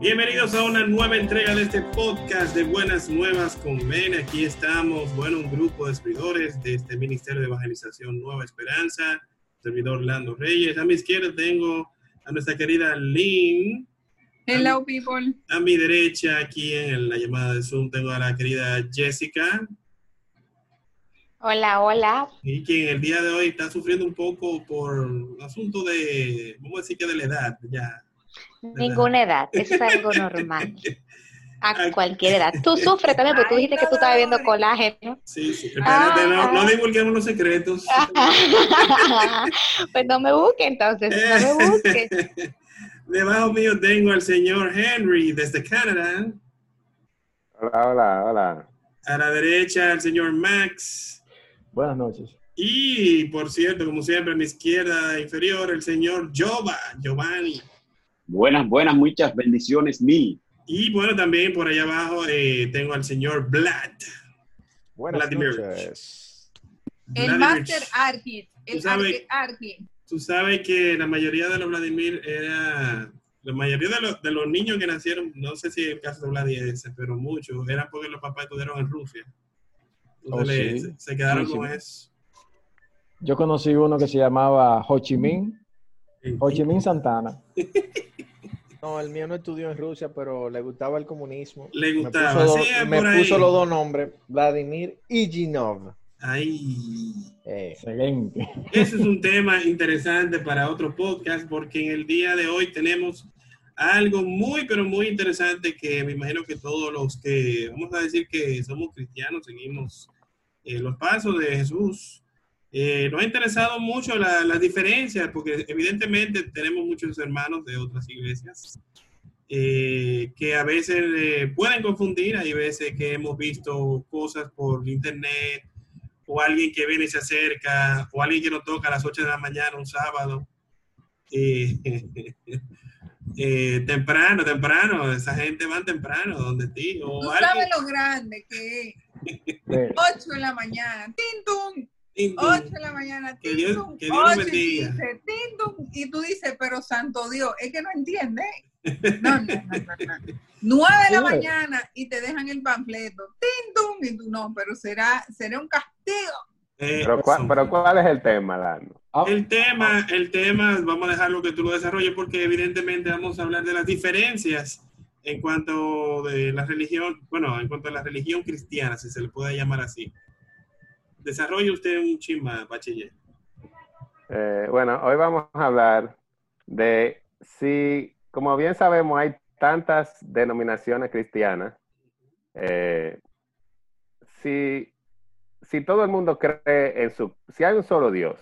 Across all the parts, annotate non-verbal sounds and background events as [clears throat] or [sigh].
Bienvenidos a una nueva entrega de este podcast de Buenas Nuevas con Men. Aquí estamos, bueno, un grupo de servidores de este Ministerio de Evangelización Nueva Esperanza, servidor Lando Reyes. A mi izquierda tengo a nuestra querida Lynn. Hello, people. A mi derecha, aquí en la llamada de Zoom, tengo a la querida Jessica. Hola, hola. Y quien el día de hoy está sufriendo un poco por asunto de, vamos a decir que de la edad, ya Ninguna edad, eso es algo normal. [laughs] A cualquier edad. Tú sufres también, porque tú dijiste que tú estabas bebiendo colágeno. Sí, sí. Espérate, no, no ah. divulguemos los secretos. [laughs] pues no me busque entonces, no me [laughs] busque. Debajo mío tengo al señor Henry desde Canadá. Hola, hola, hola. A la derecha el señor Max. Buenas noches. Y, por cierto, como siempre, a mi izquierda inferior, el señor Jova, Giovanni. Buenas, buenas, muchas bendiciones mil. Y bueno, también por allá abajo eh, tengo al señor Vlad. Buenas noches. El Master Archit, el Archit. Tú sabes que la mayoría de los Vladimir era, la mayoría de los, de los niños que nacieron, no sé si el caso de Vladimir pero muchos, eran porque los papás estuvieron en Rusia. Entonces oh, se, quedaron con eso. Yo conocí uno que se llamaba Ho Chi Minh, Ho Chi Minh Santana. [laughs] No, el mío no estudió en Rusia, pero le gustaba el comunismo. Le gustaba. Me puso, los dos nombres, Vladimir Iginov. Ay. Excelente. Ese es un [laughs] tema interesante para otro podcast, porque en el día de hoy tenemos algo muy, pero muy interesante que me imagino que todos los que, vamos a decir que somos cristianos, seguimos eh, los pasos de Jesús, eh, nos ha interesado mucho las la diferencias, porque evidentemente tenemos muchos hermanos de otras iglesias eh, que a veces eh, pueden confundir, hay veces que hemos visto cosas por internet, o alguien que viene y se acerca, o alguien que nos toca a las 8 de la mañana un sábado. [laughs] temprano, temprano, esa gente va temprano donde ti. O Tú sabes lo grande que es. [laughs] 8 de la mañana, ¡Tintum! 8 de la mañana, que Dios, que Dios 8, y, dice, y tú dices, pero santo Dios, es que no entiende. No, no, no, no, 9 de la mañana y te dejan el panfleto, ¡Tintum! y tú no, pero será, será un castigo. Eh, pero, ¿cuál, pero, ¿cuál, es el tema? Ah. El tema, el tema, vamos a dejarlo que tú lo desarrolles porque evidentemente vamos a hablar de las diferencias en cuanto de la religión, bueno, en cuanto a la religión cristiana, si se le puede llamar así desarrolle usted un chisma, bachiller. Eh, bueno, hoy vamos a hablar de si, como bien sabemos, hay tantas denominaciones cristianas. Eh, si, si todo el mundo cree en su, si hay un solo Dios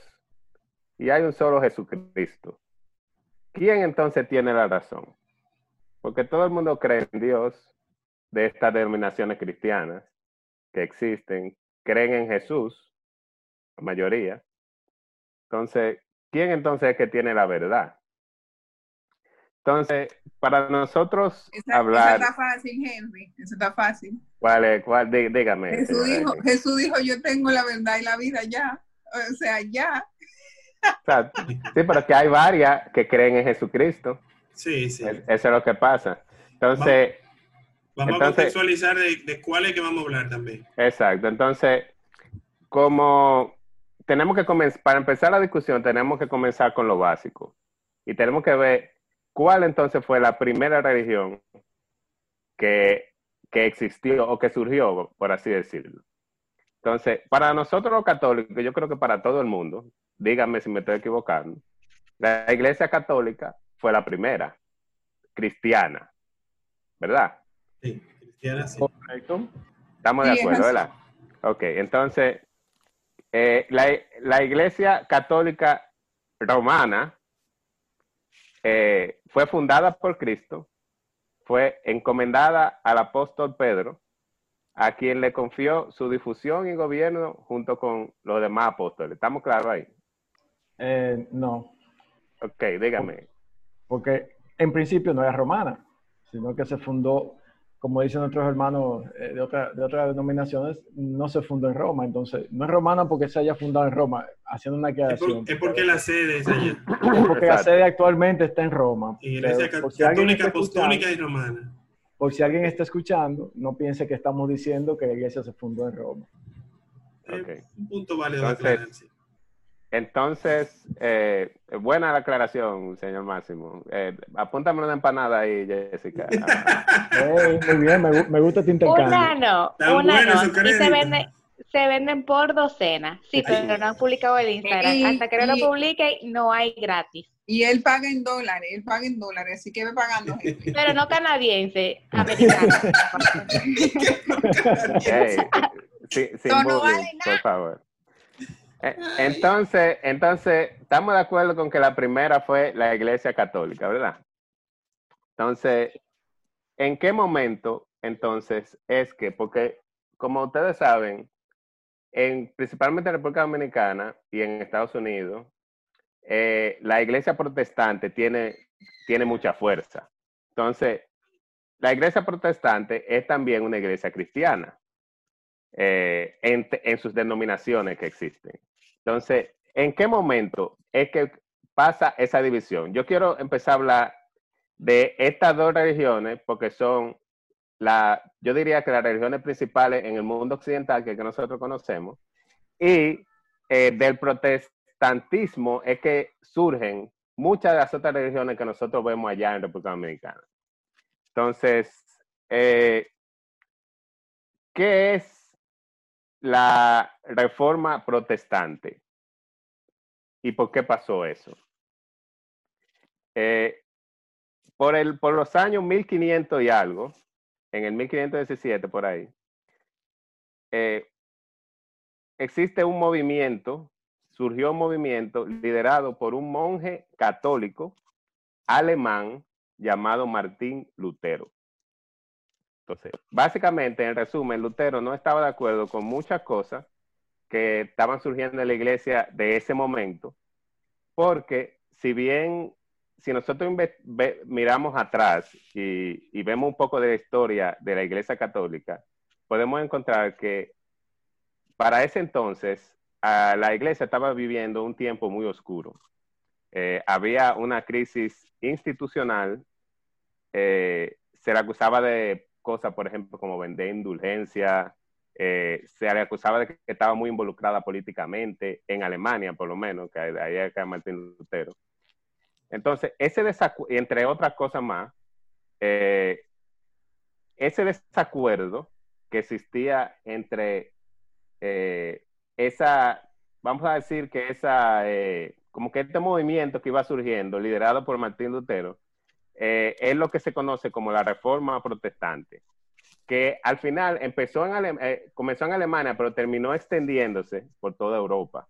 y hay un solo Jesucristo, ¿quién entonces tiene la razón? Porque todo el mundo cree en Dios de estas denominaciones cristianas que existen, creen en Jesús, la mayoría. Entonces, ¿quién entonces es que tiene la verdad? Entonces, para nosotros hablar... Eso está fácil, Henry. Eso está fácil. ¿Cuál es? Cuál? dígame. Jesús dijo, Jesús dijo, yo tengo la verdad y la vida ya. O sea, ya. sí, pero que hay varias que creen en Jesucristo. Sí, sí. Eso es lo que pasa. Entonces... Vamos a contextualizar de, de cuál es que vamos a hablar también. Exacto. Entonces, como tenemos que comenzar, para empezar la discusión, tenemos que comenzar con lo básico. Y tenemos que ver cuál entonces fue la primera religión que, que existió o que surgió, por así decirlo. Entonces, para nosotros los católicos, yo creo que para todo el mundo, díganme si me estoy equivocando, la iglesia católica fue la primera, cristiana, ¿verdad? Sí, cristiana, sí. Correcto. Estamos de acuerdo, ¿verdad? Ok, entonces, eh, la, Iglesia Católica Romana eh, fue fundada por Cristo, fue encomendada al apóstol Pedro, a quien le confió su difusión y gobierno junto con los demás apóstoles. ¿Estamos claros ahí? Eh, no. Ok, dígame. Porque en principio no era romana, sino que se fundó como dicen nuestros hermanos eh, de, otra, de otras denominaciones, no se fundó en Roma. Entonces, no es romana porque se haya fundado en Roma, haciendo una Es, por- aclaración. es porque la sede es allá. [coughs] porque la sede actualmente está en Roma. Iglesia católica, apostólica y romana. Por si alguien está escuchando, no piense que estamos diciendo que la iglesia se fundó en Roma. Un punto válido de Entonces- aclarar, sí. Entonces, eh, buena la aclaración, señor Máximo. Eh, apúntame una empanada ahí, Jessica. [laughs] Muy bien, me, gu- me gusta este intercambio. Una no, Tan una no. Y se venden, se venden por docena. Sí, pero no han publicado el Instagram. Y- Hasta que no y- lo publique, no hay gratis. Y él paga en dólares, él paga en dólares, así que ve pagando. [laughs] gente. Pero no canadiense, [laughs] americano. Sí, sin No, no bullying, vale por favor. Eh, Entonces, entonces, estamos de acuerdo con que la primera fue la Iglesia Católica, ¿verdad? Entonces, ¿en qué momento entonces es que, porque como ustedes saben, en, principalmente en República Dominicana y en Estados Unidos, eh, la iglesia protestante tiene, tiene mucha fuerza. Entonces, la iglesia protestante es también una iglesia cristiana eh, en, sus denominaciones que existen. Entonces, ¿en qué momento es que pasa esa división? Yo quiero empezar a hablar de estas dos religiones porque son la, yo diría que las religiones principales en el mundo occidental que, nosotros conocemos y eh, del protestantismo es que surgen muchas de las otras religiones que nosotros vemos allá en República Dominicana. Entonces, eh, ¿qué es la reforma protestante? ¿Y por qué pasó eso? Eh, por, el, por los años 1500 y algo, en el 1517 por ahí, eh, existe un movimiento, surgió un movimiento liderado por un monje católico alemán llamado Martín Lutero. Entonces, básicamente, en resumen, Lutero no estaba de acuerdo con muchas cosas que estaban surgiendo en la iglesia de ese momento, porque si bien, si nosotros miramos atrás y, vemos un poco de la historia de la iglesia católica, podemos encontrar que para ese entonces ah, la iglesia estaba viviendo un tiempo muy oscuro. Eh, había una crisis institucional, eh, se le acusaba de cosas, por ejemplo, como vender indulgencia, eh, se le acusaba de que estaba muy involucrada políticamente, en Alemania por lo menos, que ahí acá Martín Lutero. Entonces, ese desacuerdo, entre otras cosas más, eh, ese desacuerdo que existía entre eh, esa, vamos a decir que esa, como que este movimiento que iba surgiendo, liderado por Martín Lutero, eh, es lo que se conoce como la reforma protestante, que al final empezó en Ale- eh, comenzó en Alemania, pero terminó extendiéndose por toda Europa.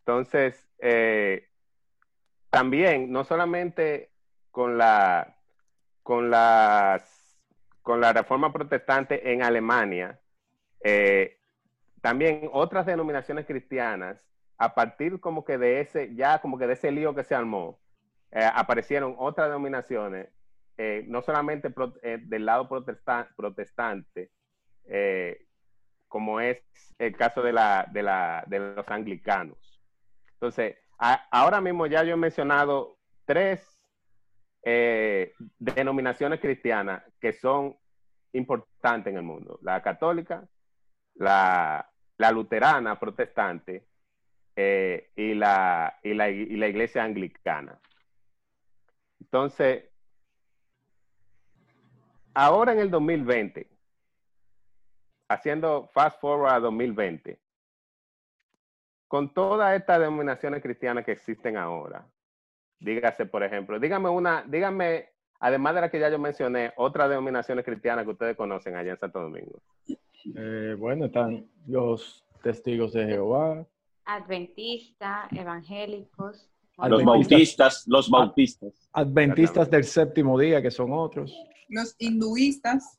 Entonces, eh, también, no solamente con la, con las, con la reforma protestante en Alemania, también otras denominaciones cristianas, a partir como que de ese, ya como que de ese lío que se armó, eh, aparecieron otras denominaciones, eh, no solamente eh, del lado protestan- protestante, como es el caso de, los anglicanos. Entonces, ahora mismo ya yo he mencionado tres denominaciones cristianas que son importantes en el mundo. La católica, la, luterana protestante y la iglesia anglicana. Entonces, ahora en el 2020, haciendo fast forward a 2020, con todas estas denominaciones cristianas que existen ahora, dígase, por ejemplo, dígame una, dígame, además de la que ya yo mencioné, otras denominaciones cristianas que ustedes conocen allá en Santo Domingo. Eh, bueno, están los testigos de Jehová. Adventistas, evangélicos. Los bautistas, los bautistas. Adventistas del séptimo día, que son otros. Los hinduistas,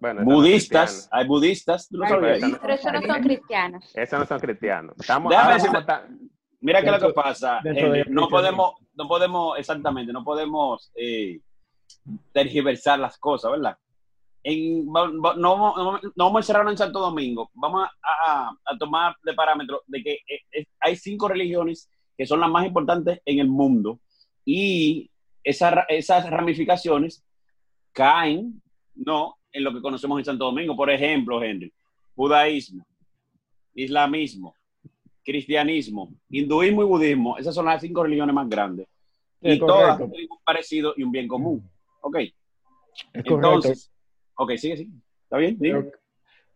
Bueno, Budistas, hay budistas, ¿tú lo Ay. Pero esos no son cristianos. Esos no son cristianos. Estamos, Déjame decirte- Mira que lo Dentro- que pasa, eh, no podemos, no podemos, exactamente, no podemos eh, tergiversar las cosas, ¿verdad? En, no, no, no, no vamos a encerrarnos en Santo Domingo, vamos a, a- a tomar de parámetro de que eh, eh, hay cinco religiones que son las más importantes en el mundo y esas, ra- esas ramificaciones caen no en lo que conocemos en Santo Domingo. Por ejemplo, Henry, judaísmo, islamismo, cristianismo, hinduismo y budismo, esas son las cinco religiones más grandes. Sí, y todas correcto. tienen un parecido y un bien común. Ok, Es correcto. entonces, ok, sigue, sigue. ¿Está bien? Pero,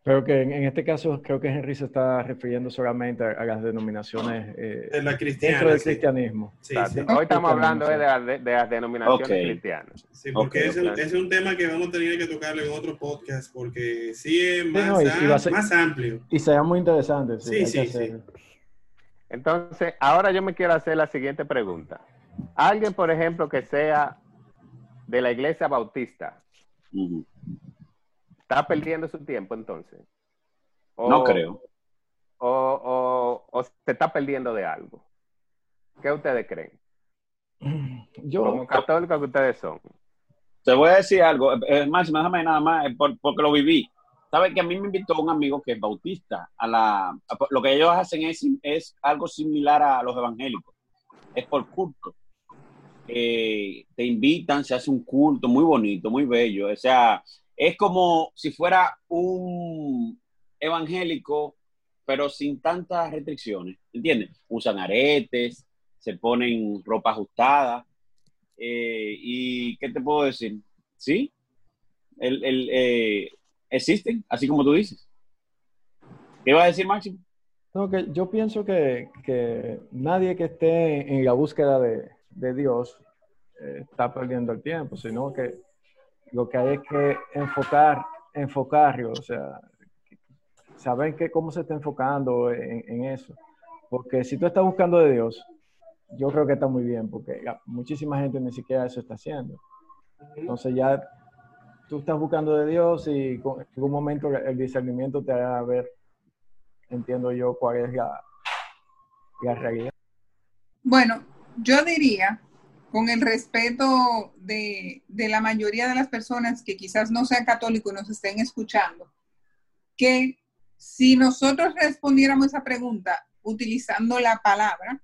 pero que en, en este caso creo que Henry se está refiriendo solamente a, a las denominaciones eh, De la dentro cristiana. del sí. cristianismo. Sí, sí. Hoy estamos hablando eh, de, las- de- de las denominaciones cristianas. Sí, porque Ok, ese es un- es tema que vamos a tener que tocarlo en otro podcast, porque sí es más, no, y- y am- va a ser- más amplio. Y será muy interesante. Sí, Sí, sí. Entonces, ahora yo me quiero hacer la siguiente pregunta. Alguien, por ejemplo, que sea de la iglesia bautista. ¿Está perdiendo su tiempo entonces? O- No creo. O, o- o se está perdiendo de algo. ¿Qué ustedes creen? [clears throat] Yo, Como católicos que ustedes son. Te voy a decir algo, eh, Máximo, déjame nada más, eh, por- porque lo viví. ¿Sabes que a mí me invitó un amigo que es bautista? A la, a- lo que ellos hacen es, es algo similar a los evangélicos. Es por culto. Eh, te invitan, se hace un culto muy bonito, muy bello. O sea, es como si fuera un evangélico, pero sin tantas restricciones. ¿Entiendes? Usan aretes, se ponen ropa ajustada. Eh, ¿Y qué te puedo decir? Sí, el, el, eh, existen, así como tú dices. ¿Qué iba a decir, Máximo? no, que yo pienso que, que nadie que esté en la búsqueda de, de Dios eh, está perdiendo el tiempo, sino que lo que hay es que enfocar, enfocarlo, o sea, saber que, cómo se está enfocando en, eso. Porque si tú estás buscando de Dios, yo creo que está muy bien, porque muchísima gente ni siquiera eso está haciendo. Entonces ya tú estás buscando de Dios y en algún momento el discernimiento te hará ver, entiendo yo, cuál es la, la realidad. Bueno, yo diría, con el respeto de, de la mayoría de las personas que quizás no sean católicos y nos estén escuchando, que si nosotros respondiéramos esa pregunta utilizando la palabra,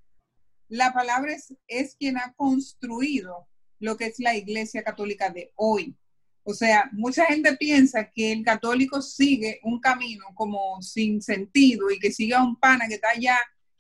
la palabra es, es quien ha construido lo que es la iglesia católica de hoy. O sea, mucha gente piensa que el católico sigue un camino como sin sentido y que sigue un pana que está allá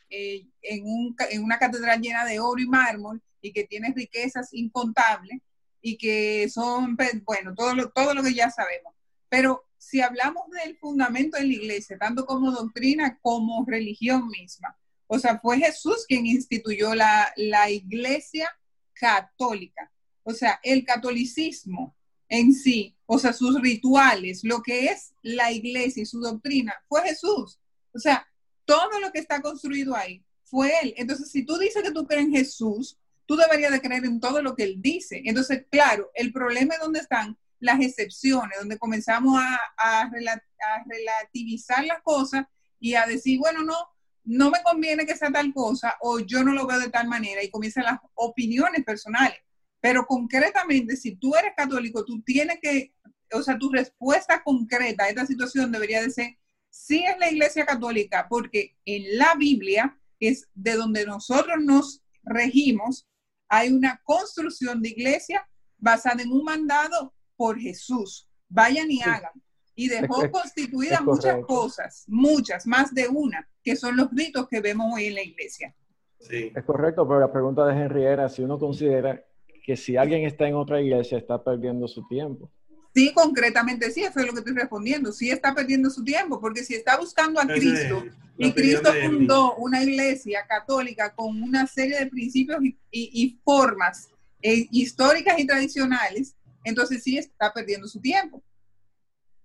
eh, en, un en una catedral llena de oro y mármol y que tiene riquezas incontables y que son, pues, bueno, todo lo, todo lo que ya sabemos. Pero si hablamos del fundamento de la iglesia, tanto como doctrina como religión misma, o sea, fue Jesús quien instituyó la, la iglesia católica. O sea, el catolicismo en sí, o sea, sus rituales, lo que es la iglesia y su doctrina, fue Jesús. O sea, todo lo que está construido ahí fue Él. Entonces, si tú dices que tú crees en Jesús, tú deberías de creer en todo lo que Él dice. Entonces, claro, el problema es donde están las excepciones, donde comenzamos a, a, rela- a relativizar las cosas y a decir, bueno, no, no me conviene que sea tal cosa o yo no lo veo de tal manera y comienzan las opiniones personales. Pero concretamente, si tú eres católico, tú tienes que, o sea, tu respuesta concreta a esta situación debería de ser, sí es la iglesia católica, porque en la Biblia, es de donde nosotros nos regimos, hay una construcción de iglesia basada en un mandado por Jesús. Vayan y Sí. hagan. Y dejó Es- constituidas es muchas cosas, muchas, más de una, que son los ritos que vemos hoy en la iglesia. Sí. Es correcto, pero la pregunta de Henry era si uno considera que si alguien está en otra iglesia está perdiendo su tiempo. Sí, concretamente sí, eso es lo que estoy respondiendo. Sí está perdiendo su tiempo, porque si está buscando a Cristo y Cristo fundó una iglesia católica con una serie de principios y, y- y formas eh, históricas y tradicionales, entonces sí está perdiendo su tiempo.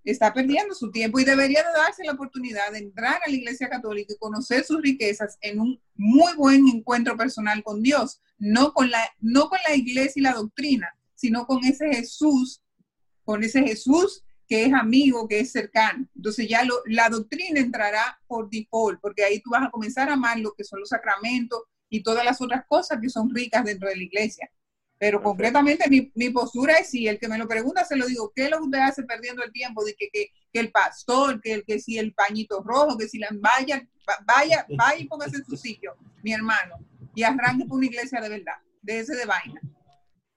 Está perdiendo su tiempo y debería de darse la oportunidad de entrar a la iglesia católica y conocer sus riquezas en un muy buen encuentro personal con Dios, no con la, no con la iglesia y la doctrina, sino con ese Jesús, con ese Jesús que es amigo, que es cercano. Entonces ya lo- la doctrina entrará por default, porque ahí tú vas a comenzar a amar lo que son los sacramentos y todas las otras cosas que son ricas dentro de la iglesia. Pero concretamente mi, mi, postura es si el que me lo pregunta se lo digo, ¿qué es lo que usted hace perdiendo el tiempo? De que, que, que el pastor, que, que si el pañito rojo, que si la vaya, vaya, vaya y póngase en su sitio, mi hermano, y arranque por una iglesia de verdad, de ese de vaina.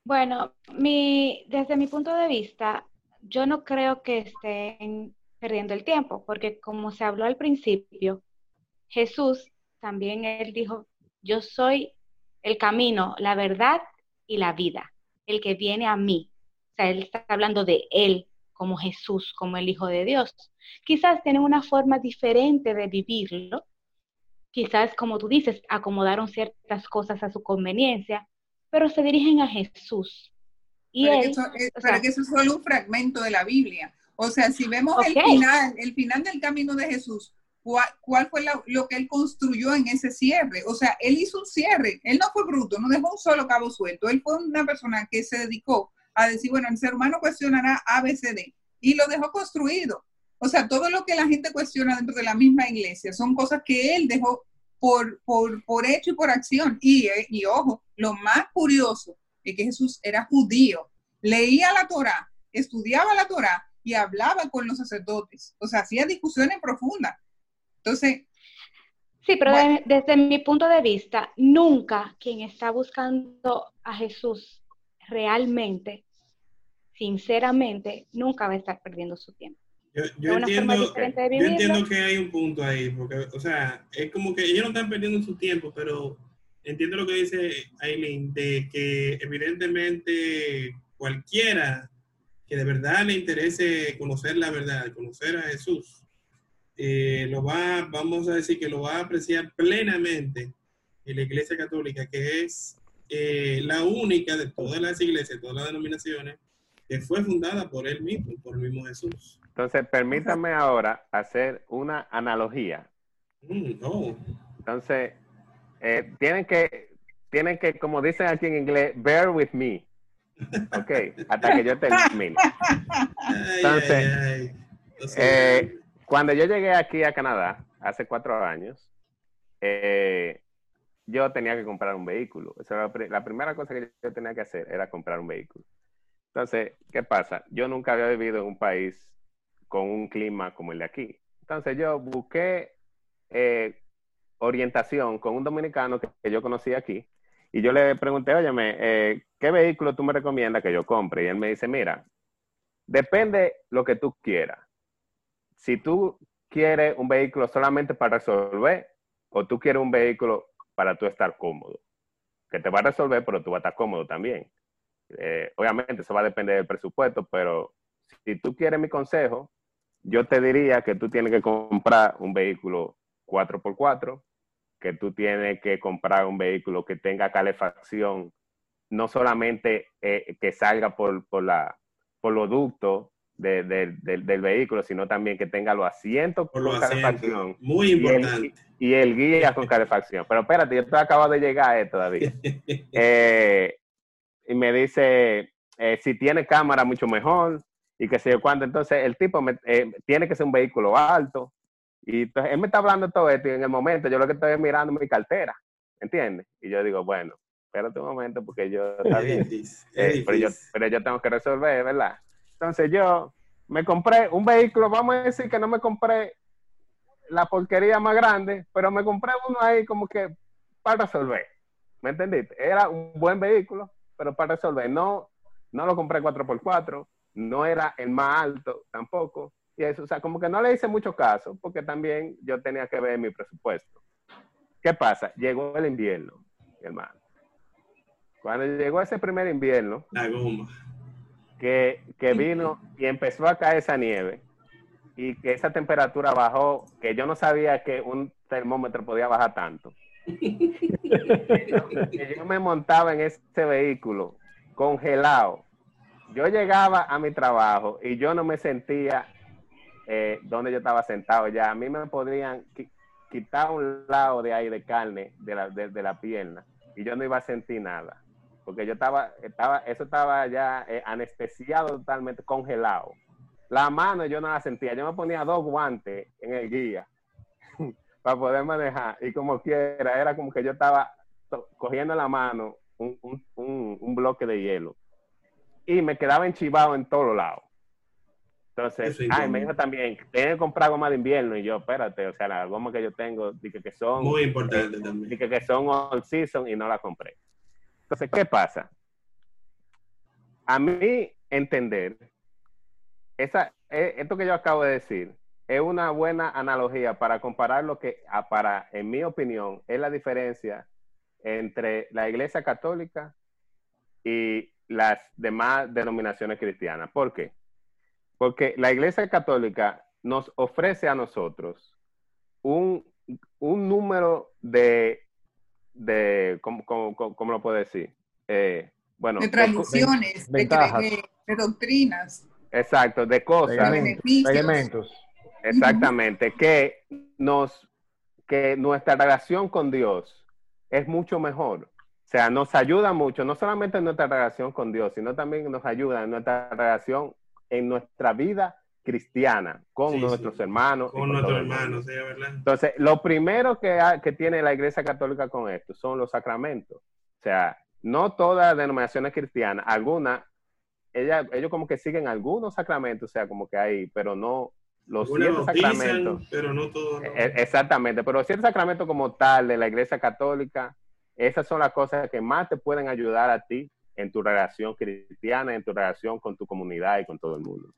Bueno, mi, desde mi punto de vista, yo no creo que estén perdiendo el tiempo, porque como se habló al principio, Jesús también él dijo, yo soy el camino, la verdad y la vida, el que viene a mí. O sea, él está hablando de él como Jesús, como el Hijo de Dios. Quizás tienen una forma diferente de vivirlo. Quizás, como tú dices, acomodaron ciertas cosas a su conveniencia, pero se dirigen a Jesús. Y él, que eso, es, que eso es solo un fragmento de la Biblia. O sea, si vemos el final, el final del camino de Jesús, cuál, fue lo que él construyó en ese cierre. O sea, él hizo un cierre, él no fue bruto, no dejó un solo cabo suelto, él fue una persona que se dedicó a decir, bueno, el ser humano cuestionará ABCD y lo dejó construido. O sea, todo lo que la gente cuestiona dentro de la misma iglesia son cosas que él dejó por, por, por hecho y por acción. Y, eh, y ojo, lo más curioso es que Jesús era judío, leía la Torah, estudiaba la Torah y hablaba con los sacerdotes. O sea, hacía discusiones profundas. Entonces... Sí, pero desde mi punto de vista, nunca quien está buscando a Jesús realmente, sinceramente, nunca va a estar perdiendo su tiempo. Yo, entiendo, yo, entiendo, que hay un punto ahí, porque, o sea, es como que ellos no están perdiendo su tiempo, pero entiendo lo que dice Aileen, de que evidentemente cualquiera que de verdad le interese conocer la verdad, conocer a Jesús, eh, lo va, vamos a decir que lo va a apreciar plenamente en la Iglesia Católica, que es eh, la única de todas las iglesias, todas las denominaciones, que fue fundada por él mismo, por el mismo Jesús. Entonces, permítame ahora hacer una analogía. Mm, Entonces, eh, tienen que, tienen que, como dicen aquí en inglés, bear with me. Ok, hasta que yo termine. [laughs] Entonces, cuando yo llegué aquí a Canadá, hace cuatro años, eh, yo tenía que comprar un vehículo. la primera cosa que yo tenía que hacer era comprar un vehículo. Entonces, ¿qué pasa? Yo nunca había vivido en un país con un clima como el de aquí. Entonces, yo busqué eh, orientación con un dominicano que, yo conocí aquí y yo le pregunté, óyeme, eh, ¿qué vehículo tú me recomiendas que yo compre? Y él me dice, mira, depende lo que tú quieras si tú quieres un vehículo solamente para resolver o tú quieres un vehículo para tú estar cómodo, que te va a resolver, pero tú vas a estar cómodo también. Eh, obviamente eso va a depender del presupuesto, pero si tú quieres mi consejo, yo te diría que tú tienes que comprar un vehículo 4x4, que tú tienes que comprar un vehículo que tenga calefacción, no solamente eh, que salga por, por, la, por los ductos del vehículo, sino también que tenga los asientos con calefacción. Muy importante. Y el, guía con calefacción. Pero espérate, yo estoy acabo de llegar eh, todavía. [laughs] Eh, y me dice, eh, si tiene cámara, mucho mejor. Y que sé yo cuándo. Entonces, el tipo tiene que ser un vehículo alto. Y entonces, él me está hablando todo esto y en el momento yo lo que estoy mirando es mi cartera. ¿Entiendes? Y yo digo, bueno, espérate un momento porque yo, [laughs] está bien. pero, yo, pero yo tengo que resolver, ¿verdad? Entonces yo me compré un vehículo, vamos a decir que no me compré la porquería más grande, pero me compré uno ahí como que para resolver. ¿Me entendiste? Era un buen vehículo, pero para resolver. No, no lo compré 4x4, no era el más alto tampoco. Y eso, o sea, como que no le hice mucho caso, porque también yo tenía que ver mi presupuesto. ¿Qué pasa? Llegó el invierno, hermano. Cuando llegó ese primer invierno, la goma que, que vino y empezó a caer esa nieve y que esa temperatura bajó, que yo no sabía que un termómetro podía bajar tanto. [laughs] que yo me montaba en ese vehículo congelado. Yo llegaba a mi trabajo y yo no me sentía eh, donde yo estaba sentado ya. A mí me podrían quitar un lado de ahí de carne de la, de la pierna y yo no iba a sentir nada porque yo estaba, estaba, eso estaba ya eh, anestesiado totalmente, congelado. La mano yo no la sentía, yo me ponía dos guantes en el guía [laughs] para poder manejar y como quiera, era como que yo estaba cogiendo la mano un- un- un bloque de hielo. Y me quedaba enchivado en todos lados. Entonces, ay, me dijo también, tienes que comprar goma de invierno. Y yo, espérate, o sea, las gomas que yo tengo, dije que son, Muy importante también. dije que son all season y no la compré. Entonces, ¿qué pasa? A mí entender, esa, eh, esto que yo acabo de decir es una buena analogía para comparar lo que, para, en mi opinión, es la diferencia entre la Iglesia Católica y las demás denominaciones cristianas. ¿Por qué? Porque la Iglesia Católica nos ofrece a nosotros un, un número de, de ¿cómo, cómo- cómo- cómo lo puedo decir? Eh, bueno, de tradiciones, de, ventajas. de- de doctrinas, exacto, de cosas. Elementos, elementos. Exactamente, que nos, que nuestra relación con Dios es mucho mejor. O sea, nos ayuda mucho, no solamente en nuestra relación con Dios, sino también nos ayuda en nuestra relación, en nuestra vida cristiana, con Sí, nuestros sí. hermanos. Con nuestros hermanos, sí, ¿verdad? Entonces, lo primero que, ha- que tiene la Iglesia Católica con esto son los sacramentos. O sea, no todas las denominaciones cristianas, algunas, ella- ellos como que siguen algunos sacramentos, o sea, como que hay, pero no los siete bautizan, sacramentos. pero no todos. no. E- Exactamente, pero siete sacramentos como tal de la Iglesia Católica, esas son las cosas que más te pueden ayudar a ti en tu relación cristiana, en tu relación con tu comunidad y con todo el mundo.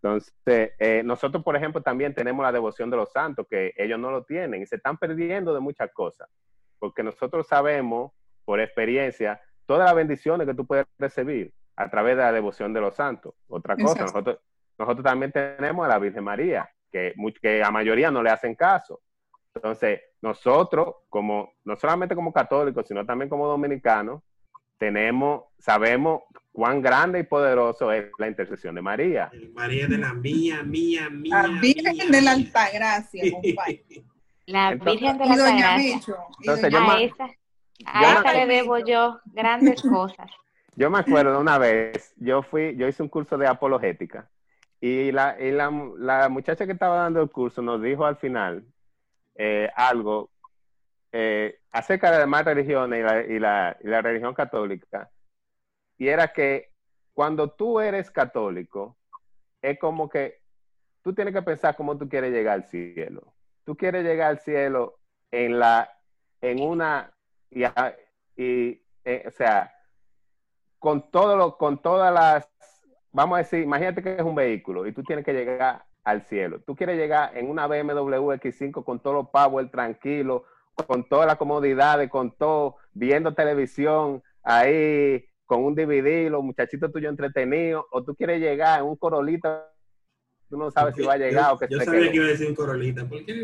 Entonces, eh, nosotros, por ejemplo, también tenemos la devoción de los santos, que ellos no lo tienen y se están perdiendo de muchas cosas, porque nosotros sabemos, por experiencia, todas las bendiciones que tú puedes recibir a través de la devoción de los santos. Otra cosa, nosotros, nosotros también tenemos a la Virgen María, que, que a mayoría no le hacen caso. Entonces, nosotros, como, no solamente como católicos, sino también como dominicanos, tenemos, sabemos cuán grande y poderoso es la intercesión de María. María de la mía, mía, mía. La Virgen mía, de la. Altagracia, compadre. La Entonces- Virgen de la Altagracia. Entonces, yo A esa, a esa le debo yo grandes [laughs] cosas. Yo me acuerdo de una vez, yo fui, yo hice un curso de apologética y la, y la, la muchacha que estaba dando el curso nos dijo al final eh, algo eh, acerca de las demás religiones y la, y, la, y la religión católica. Y era que cuando tú eres católico, es como que tú tienes que pensar cómo tú quieres llegar al cielo. Tú quieres llegar al cielo en la, en una, y, y eh, o sea, con todo lo, con todas las, vamos a decir, imagínate que es un vehículo y tú tienes que llegar al cielo. Tú quieres llegar en una BMW X5 con todo los power tranquilo, con todas las comodidades, con todo, viendo televisión ahí, con un DVD, los muchachitos tuyos entretenidos, o tú quieres llegar en un corolita, tú no sabes si va a llegar yo, o que Yo se sabía quedó. que iba a decir un corolita. ¿Por qué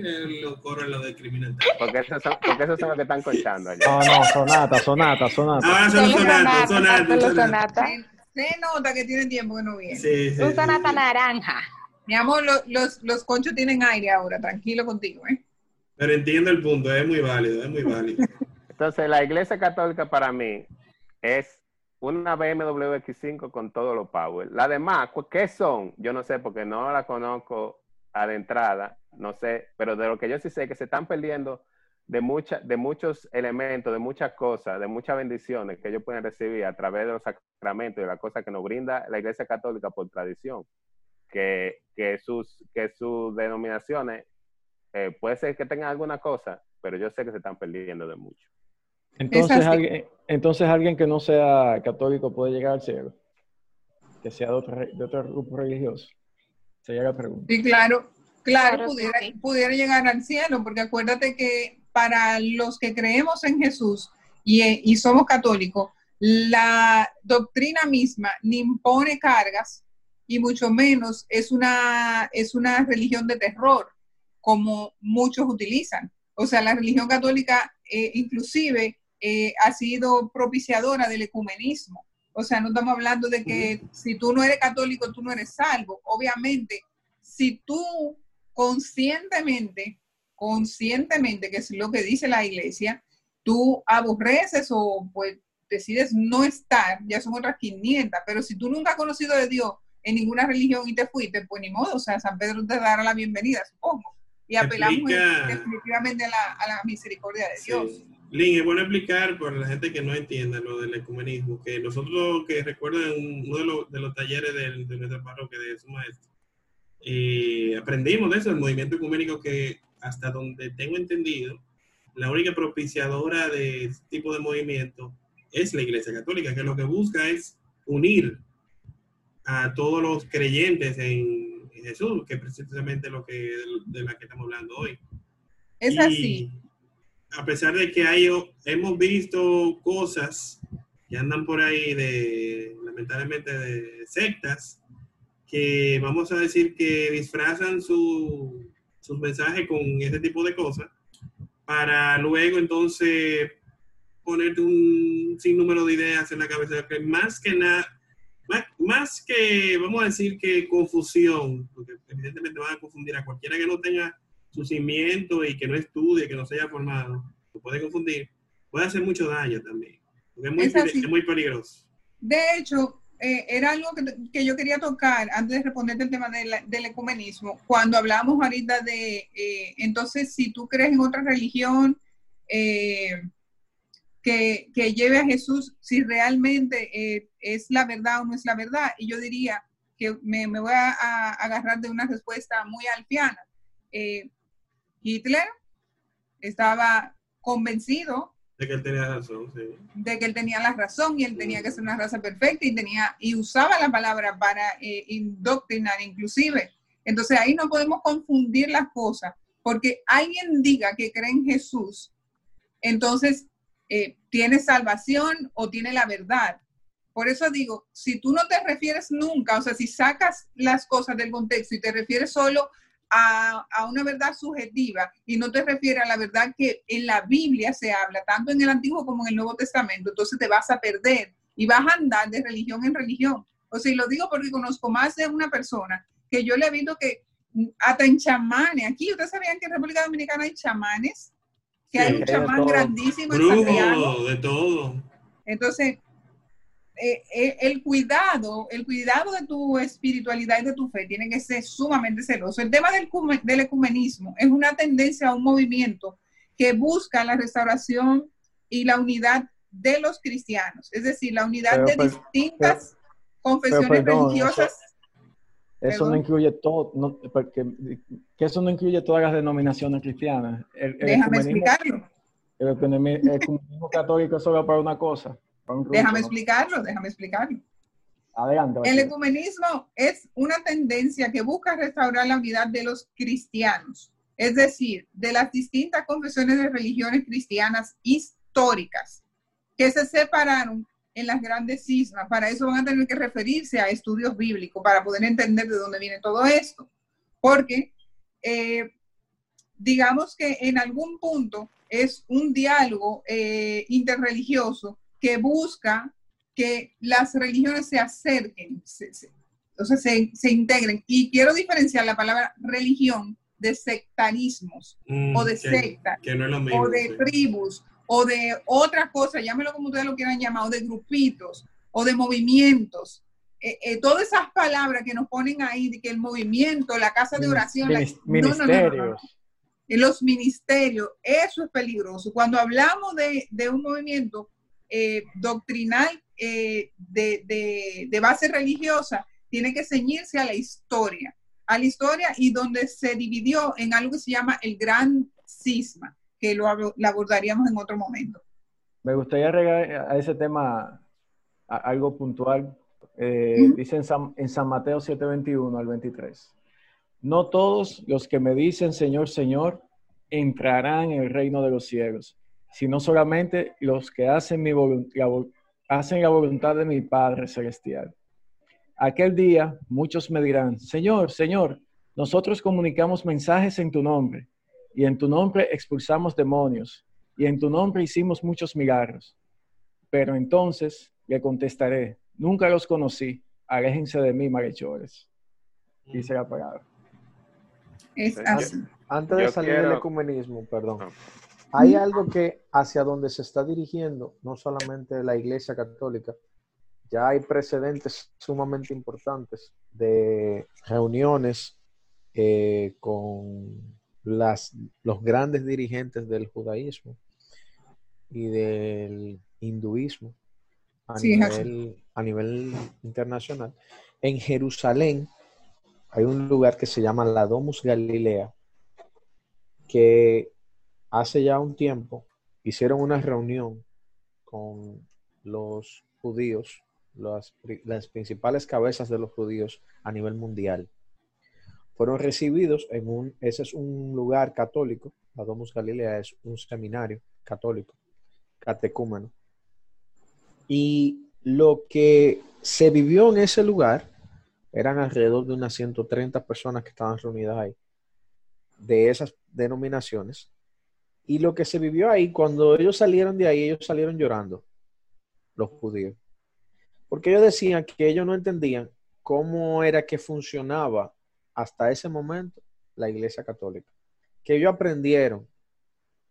lo corren lo de criminal? Porque esos son, porque esos son los que están conchando allá. No, no, sonata, sonata, sonata. Ah, son los Solo sonatos, sonata, sonatos, solo sonatos. sonata. Se, nota que tiene tiempo que no viene. Sí, sí, Un sí, sonata sí. naranja. Mi amor, lo- los, los conchos tienen aire ahora, tranquilo contigo, ¿eh? Pero entiendo el punto, es muy válido, es muy válido. [laughs] Entonces, la iglesia católica para mí es una BMW X5 con todos los power. La demás, ¿cu- ¿qué son? Yo no sé porque no la conozco a de entrada, no sé, pero de lo que yo sí sé que se están perdiendo de, mucha, de muchos elementos, de muchas cosas, de muchas bendiciones que ellos pueden recibir a través de los sacramentos y de las cosas que nos brinda la iglesia católica por tradición. Que, que, sus, que sus denominaciones eh, puede ser que tengan alguna cosa, pero yo sé que se están perdiendo de mucho. Entonces alguien, entonces alguien que no sea católico puede llegar al cielo. Que sea de otro, de otro grupo religioso. Sería la pregunta. Sí, claro, claro, Claro, pudiera, sí. pudiera llegar al cielo, porque acuérdate que para los que creemos en Jesús y, y somos católicos, la doctrina misma ni impone cargas y mucho menos es una, es una religión de terror, como muchos utilizan. O sea, la religión católica eh, inclusive eh, ha sido propiciadora del ecumenismo. O sea, no estamos hablando de que si tú no eres católico, tú no eres salvo. Obviamente, si tú conscientemente, conscientemente, que es lo que dice la iglesia, tú aborreces o pues decides no estar, ya son otras 500, pero si tú nunca has conocido de Dios en ninguna religión y te fuiste, pues ni modo, o sea, San Pedro te dará la bienvenida, supongo. Y apelamos Explica- definitivamente a la, a la misericordia de Dios. Sí. Lin, es bueno explicar para la gente que no entienda lo del ecumenismo, que nosotros que recuerdan uno de los, de los talleres del, de nuestra parroquia de su maestro, y aprendimos de eso, el movimiento ecuménico que hasta donde tengo entendido, la única propiciadora de este tipo de movimiento es la Iglesia Católica, que lo que busca es unir a todos los creyentes en Jesús, que es precisamente lo que de la que estamos hablando hoy. Es Y así. A pesar de que hay, hemos visto cosas que andan por ahí de, lamentablemente, de sectas, que vamos a decir que disfrazan su, sus mensajes con ese tipo de cosas, para luego entonces ponerte un sinnúmero de ideas en la cabeza, que más que nada, más, que, vamos a decir que confusión, porque evidentemente van a confundir a cualquiera que no tenga su cimiento y que no estudie, que no se haya formado, lo puede confundir, puede hacer mucho daño también, porque es muy, Es muy peligroso. De hecho, eh, era algo que, que yo quería tocar antes de responderte el tema de la- del ecumenismo. Cuando hablamos ahorita de, eh, entonces, si tú crees en otra religión eh, que, que lleve a Jesús, si realmente eh, es la verdad o no es la verdad, y yo diría que me, me voy a, a agarrar de una respuesta muy alfiana. Eh, Hitler estaba convencido De que él tenía razón, sí. de que él tenía la razón y él tenía que ser una raza perfecta y tenía y usaba la palabra para eh, indoctrinar inclusive. Entonces ahí no podemos confundir las cosas, porque alguien diga que cree en Jesús, entonces eh, tiene salvación o tiene la verdad. Por eso digo, si tú no te refieres nunca, o sea, si sacas las cosas del contexto y te refieres solo a, a una verdad subjetiva y no te refieres a la verdad que en la Biblia se habla, tanto en el Antiguo como en el Nuevo Testamento, entonces te vas a perder y vas a andar de religión en religión. O sea, y lo digo porque conozco más de una persona que yo le he visto que hasta en chamanes, aquí ustedes sabían que en República Dominicana hay chamanes, que hay un chamán grandísimo en Santiago. Brujo, de todo. Entonces, eh, eh, el cuidado, el cuidado de tu espiritualidad y de tu fe tiene que ser sumamente celoso. El tema del, del ecumenismo es una tendencia a un movimiento que busca la restauración y la unidad de los cristianos, es decir, la unidad Pero, de pues, distintas confesiones religiosas. Eso no incluye todo, no, porque que eso no incluye todas las denominaciones cristianas. El, el Déjame ecumenismo- explicarlo, El el ecumenismo católico es solo para una cosa. para un grupo, déjame ¿no? explicarlo, déjame explicarlo. Adelante. El ecumenismo es una tendencia que busca restaurar la unidad de los cristianos, es decir, de las distintas confesiones de religiones cristianas históricas que se separaron en las grandes cismas. Para eso van a tener que referirse a estudios bíblicos para poder entender de dónde viene todo esto. Porque eh, digamos que en algún punto es un diálogo eh, interreligioso que busca que las religiones se acerquen, se, se- o sea, se, se integren. Y quiero diferenciar la palabra religión de sectarismos Mm, o de que, secta que no o de sí. tribus o de otra cosa, llámelo como ustedes lo quieran llamar, o de grupitos o de movimientos. Eh, eh, todas esas palabras que nos ponen ahí, de que el movimiento, la casa de oración, Minis- no, no, no, no, ministerios. en los ministerios, eso es peligroso. Cuando hablamos de, de un movimiento eh, doctrinal eh, de, de- de base religiosa, tiene que ceñirse a la historia, a la historia y donde se dividió en algo que se llama el gran cisma, que lo, ab- lo abordaríamos en otro momento. Me gustaría agregar a ese tema algo puntual. Eh. Dice en San, en San Mateo 7:21 al 23. No todos los que me dicen Señor, Señor, entrarán en el reino de los cielos, sino solamente los que hacen, mi la, hacen la voluntad de mi Padre Celestial. Aquel día muchos me dirán, Señor, Señor, nosotros comunicamos mensajes en tu nombre, y en tu nombre expulsamos demonios, y en tu nombre hicimos muchos milagros. Pero entonces le contestaré, nunca los conocí, aléjense de mí, malhechores. Dice la palabra. Es así. Antes de Yo salir del ecumenismo, perdón, hay algo que hacia donde se está dirigiendo, no solamente la Iglesia Católica, ya hay precedentes sumamente importantes de reuniones eh, con las, los grandes dirigentes del judaísmo, y del hinduismo a, Sí, nivel, a nivel internacional. En Jerusalén hay un lugar que se llama la Domus Galilea, que hace ya un tiempo hicieron una reunión con los judíos, las principales cabezas de los judíos a nivel mundial. Fueron recibidos en un, ese es un lugar católico, la Domus Galilea es un seminario católico, catecúmeno. Y lo que se vivió en ese lugar eran alrededor de unas 130 personas que estaban reunidas ahí, de esas denominaciones. Y lo que se vivió ahí, cuando ellos salieron de ahí, ellos salieron llorando, los judíos. Porque ellos decían que ellos no entendían cómo era que funcionaba hasta ese momento la Iglesia Católica. Que ellos aprendieron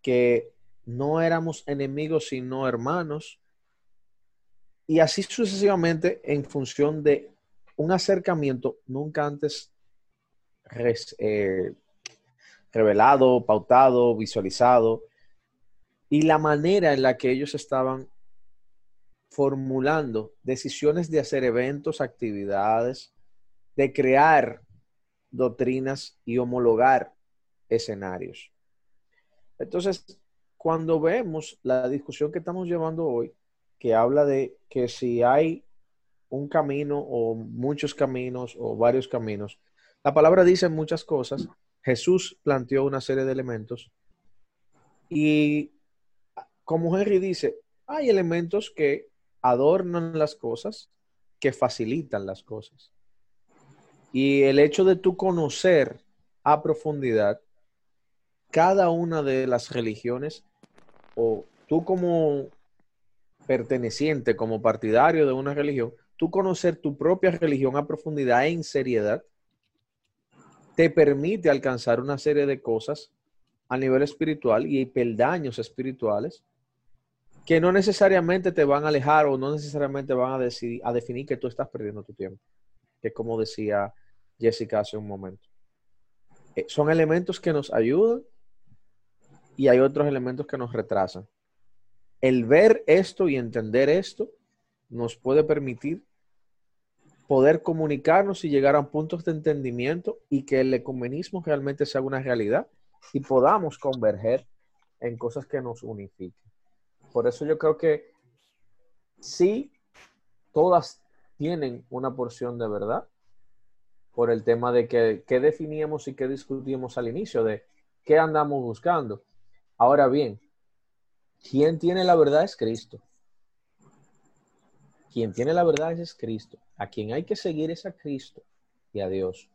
que no éramos enemigos, sino hermanos. Y así sucesivamente en función de un acercamiento nunca antes eh, revelado, pautado, visualizado, y la manera en la que ellos estaban formulando decisiones de hacer eventos, actividades, de crear doctrinas y homologar escenarios. Entonces, cuando vemos la discusión que estamos llevando hoy, que habla de que si hay un camino o muchos caminos o varios caminos, la palabra dice muchas cosas. Jesús planteó una serie de elementos y como Henry dice, hay elementos que adornan las cosas, que facilitan las cosas. Y el hecho de tú conocer a profundidad cada una de las religiones, o tú como perteneciente, como partidario de una religión, tú conocer tu propia religión a profundidad en seriedad, te permite alcanzar una serie de cosas a nivel espiritual y peldaños espirituales que no necesariamente te van a alejar o no necesariamente van a, decidir, a definir que tú estás perdiendo tu tiempo, que como decía Jessica hace un momento. Eh, son elementos que nos ayudan y hay otros elementos que nos retrasan. El ver esto y entender esto nos puede permitir poder comunicarnos y llegar a puntos de entendimiento y que el ecumenismo realmente sea una realidad y podamos converger en cosas que nos unifiquen. Por eso yo creo que sí, todas tienen una porción de verdad por el tema de que, qué definíamos y qué discutíamos al inicio, de qué andamos buscando. Ahora bien, quien tiene la verdad es Cristo. Quien tiene la verdad es Cristo. A quien hay que seguir es a Cristo y a Dios.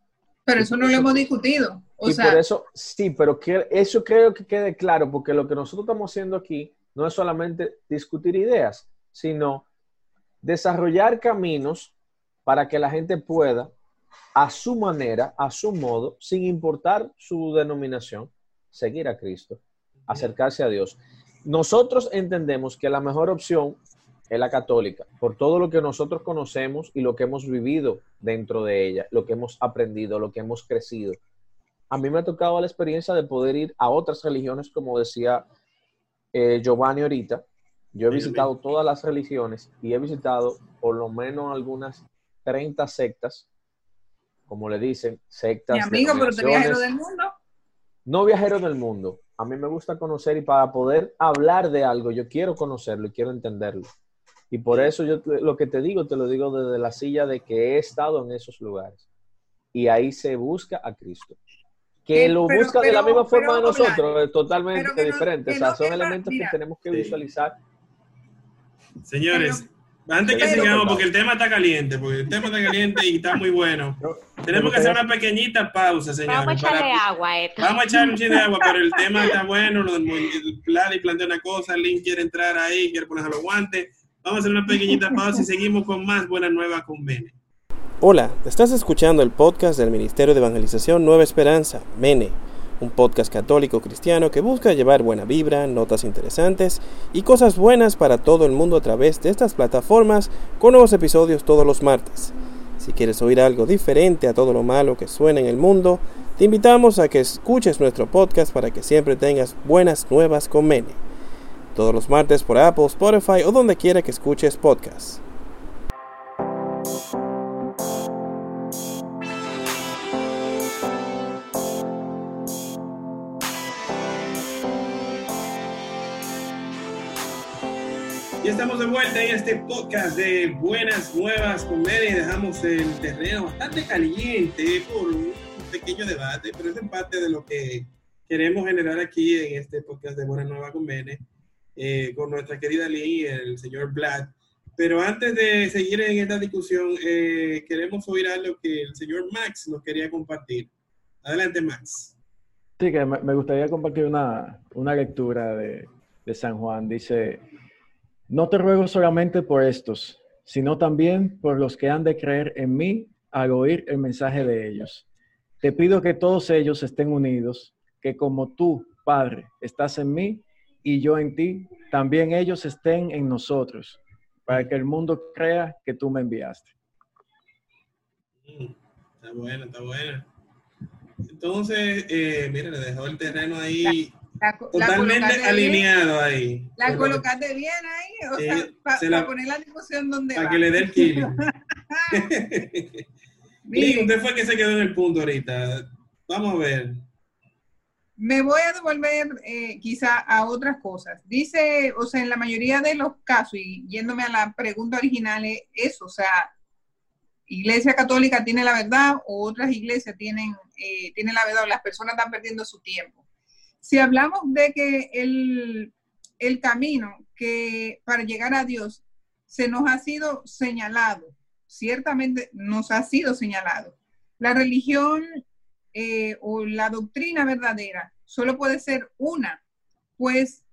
Pero eso no lo hemos discutido. O y sea, por eso, sí, pero que eso creo que quede claro, porque lo que nosotros estamos haciendo aquí no es solamente discutir ideas, sino desarrollar caminos para que la gente pueda, a su manera, a su modo, sin importar su denominación, seguir a Cristo, acercarse a Dios. Nosotros entendemos que la mejor opción es la católica, por todo lo que nosotros conocemos y lo que hemos vivido dentro de ella, lo que hemos aprendido, lo que hemos crecido. A mí me ha tocado la experiencia de poder ir a otras religiones, como decía eh, Giovanni ahorita. Yo he visitado todas las religiones y he visitado por lo menos algunas 30 sectas, como le dicen, sectas. mi amigo, pero te denominaciones viajero del mundo. no viajero del mundo. A mí me gusta conocer y para poder hablar de algo, yo quiero conocerlo y quiero entenderlo. Y por eso yo te- lo que te digo, te lo digo desde la silla de que he estado en esos lugares. Y ahí se busca a Cristo. Que Sí, lo pero- busca de la pero- misma forma de nosotros, totalmente pero que no- diferente. que o sea, no son elementos mira. que tenemos que Sí. visualizar. Señores, antes que sigamos, porque el tema está caliente, porque el tema está caliente y está muy bueno. [laughs] Tenemos que hacer una pequeñita pausa, señores. Vamos a echarle para- agua a esto. Vamos a echar un chin de agua, pero el tema está [laughs] bueno. Lo del Vladi plantea una cosa, Link quiere entrar ahí, quiere ponerse los guantes. Vamos a hacer una pequeñita [laughs] pausa y seguimos con más buenas nuevas con Bene. Hola, estás escuchando el podcast del Ministerio de Evangelización Nueva Esperanza, MENE, un podcast católico cristiano que busca llevar buena vibra, notas interesantes y cosas buenas para todo el mundo a través de estas plataformas con nuevos episodios todos los martes. Si quieres oír algo diferente a todo lo malo que suena en el mundo, te invitamos a que escuches nuestro podcast para que siempre tengas buenas nuevas con MENE. todos los martes por Apple, Spotify o donde quiera que escuches podcasts. En este podcast de Buenas Nuevas Comedia y dejamos el terreno bastante caliente por un pequeño debate, pero es parte de lo que queremos generar aquí en este podcast de Buenas Nuevas Comedia eh, con nuestra querida Lee y el señor Vlad. Pero antes de seguir en esta discusión, eh, queremos oír algo que el señor Max nos quería compartir. Adelante, Max. Sí, que me gustaría compartir una, una lectura de, de San Juan. Dice, no te ruego solamente por estos, sino también por los que han de creer en mí al oír el mensaje de ellos. Te pido que todos ellos estén unidos, que como tú, Padre, estás en mí y yo en ti, también ellos estén en nosotros, para que el mundo crea que tú me enviaste. Está bueno, está bueno. Entonces, eh, mira, le dejó el terreno ahí La, co- la totalmente bien, alineado ahí. La colocaste bien ahí, o Sí, sea, para se la- poner la discusión donde Para que le dé el [laughs] [laughs] Miren, usted fue que se quedó en el punto ahorita. Vamos a ver. me voy a devolver eh, quizá a otras cosas. Dice, o sea, en la mayoría de los casos, y yéndome a la pregunta original, es eso, o sea, Iglesia Católica tiene la verdad o otras iglesias tienen, eh, tienen la verdad o las personas están perdiendo su tiempo. Si hablamos de que el, el camino que para llegar a Dios se nos ha sido señalado, ciertamente nos ha sido señalado. La religión eh, o la doctrina verdadera solo puede ser una, pues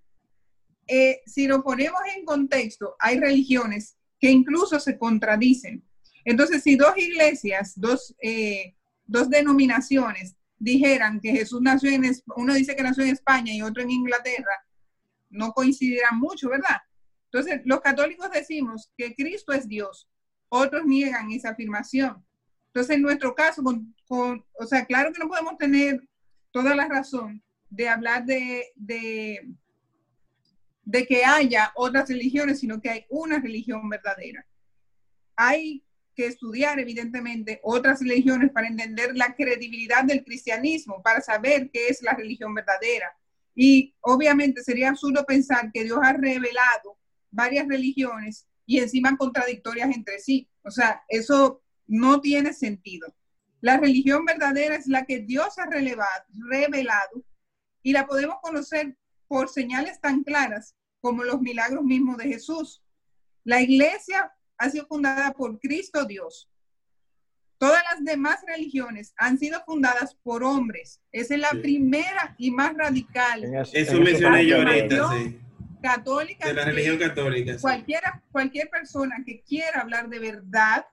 eh, si lo ponemos en contexto, hay religiones que incluso se contradicen. Entonces, si dos iglesias, dos, eh, dos denominaciones dijeran que Jesús nació en, uno dice que nació en España y otro en Inglaterra, no coincidirán mucho, ¿verdad? Entonces, los católicos decimos que Cristo es Dios, otros niegan esa afirmación. Entonces, en nuestro caso, con, con- o sea, claro que no podemos tener toda la razón de hablar de, de, de que haya otras religiones, sino que hay una religión verdadera. Hay que estudiar, evidentemente, otras religiones para entender la credibilidad del cristianismo, para saber qué es la religión verdadera. Y obviamente sería absurdo pensar que Dios ha revelado varias religiones y encima contradictorias entre sí. O sea, eso no tiene sentido. La religión verdadera es la que Dios ha relevado- revelado y la podemos conocer por señales tan claras como los milagros mismos de Jesús. La iglesia ha sido fundada por Cristo Dios. Todas las demás religiones han sido fundadas por hombres. Esa es la Sí. primera y más radical eso- Eso en mencioné yo ahorita, sí. católica. De la religión católica. sí. cualquiera, cualquier persona que quiera hablar de verdad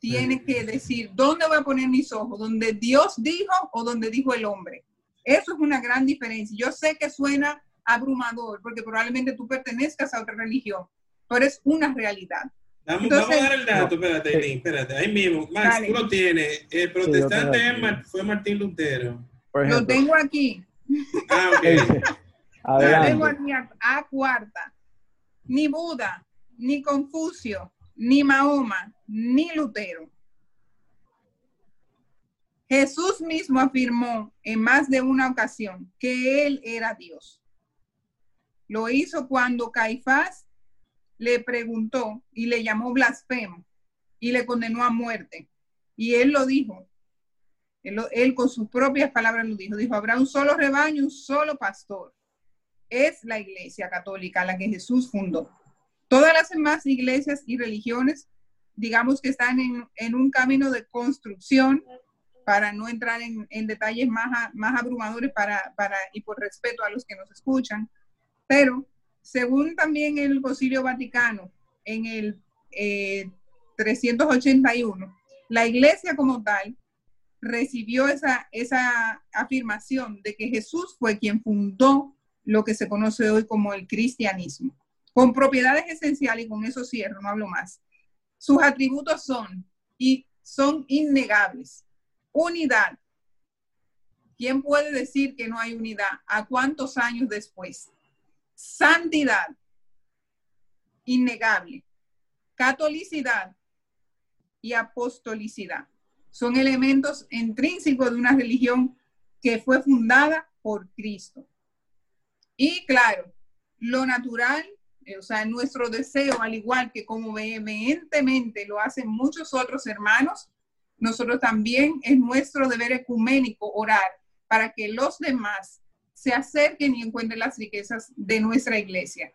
tiene Sí. que decir dónde voy a poner mis ojos, donde Dios dijo o donde dijo el hombre. Eso es una gran diferencia. Yo sé que suena abrumador porque probablemente tú pertenezcas a otra religión, pero es una realidad. Vamos, Entonces- vamos a dar el dato, No, espérate, sí. Espérate, ahí mismo. Max, Dale. tú lo tienes. El protestante Mar- fue Martín Lutero. Por Lo tengo aquí, Ah, ok. lo tengo aquí a, a cuarta. Ni Buda, ni Confucio, ni Mahoma, ni Lutero. Jesús mismo afirmó en más de una ocasión que él era Dios. Lo hizo cuando Caifás le preguntó y le llamó blasfemo y le condenó a muerte. Y él lo dijo. Él, con sus propias palabras lo dijo. Dijo, habrá un solo rebaño, un solo pastor. Es la iglesia católica la que Jesús fundó. Todas las demás iglesias y religiones, digamos que están en, en un camino de construcción para no entrar en, en detalles más, más abrumadores para, para, y por respeto a los que nos escuchan. Pero según también el Concilio Vaticano, en el eh, 381, la iglesia como tal recibió esa, esa afirmación de que Jesús fue quien fundó lo que se conoce hoy como el cristianismo, con propiedades esenciales, y con eso cierro, no hablo más. Sus atributos son, y son innegables, unidad. ¿Quién puede decir que no hay unidad? ¿A cuántos años después? Santidad, innegable. Catolicidad y apostolicidad. Son elementos intrínsecos de una religión que fue fundada por Cristo. Y claro, lo natural, eh, o sea, nuestro deseo, al igual que como vehementemente lo hacen muchos otros hermanos, nosotros también es nuestro deber ecuménico orar para que los demás se acerquen y encuentren las riquezas de nuestra iglesia.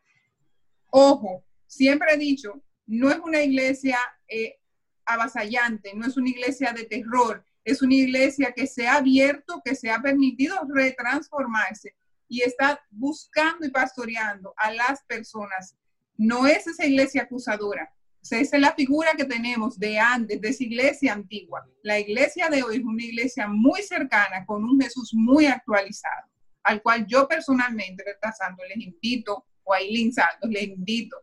Ojo, siempre he dicho, no es una iglesia eh, avasallante, no es una iglesia de terror, es una iglesia que se ha abierto, que se ha permitido retransformarse y está buscando y pastoreando a las personas. No es esa iglesia acusadora, esa es la figura que tenemos de antes, de esa iglesia antigua. La iglesia de hoy es una iglesia muy cercana, con un Jesús muy actualizado, al cual yo personalmente, retrasando, les invito, o a Eileen Santos, les invito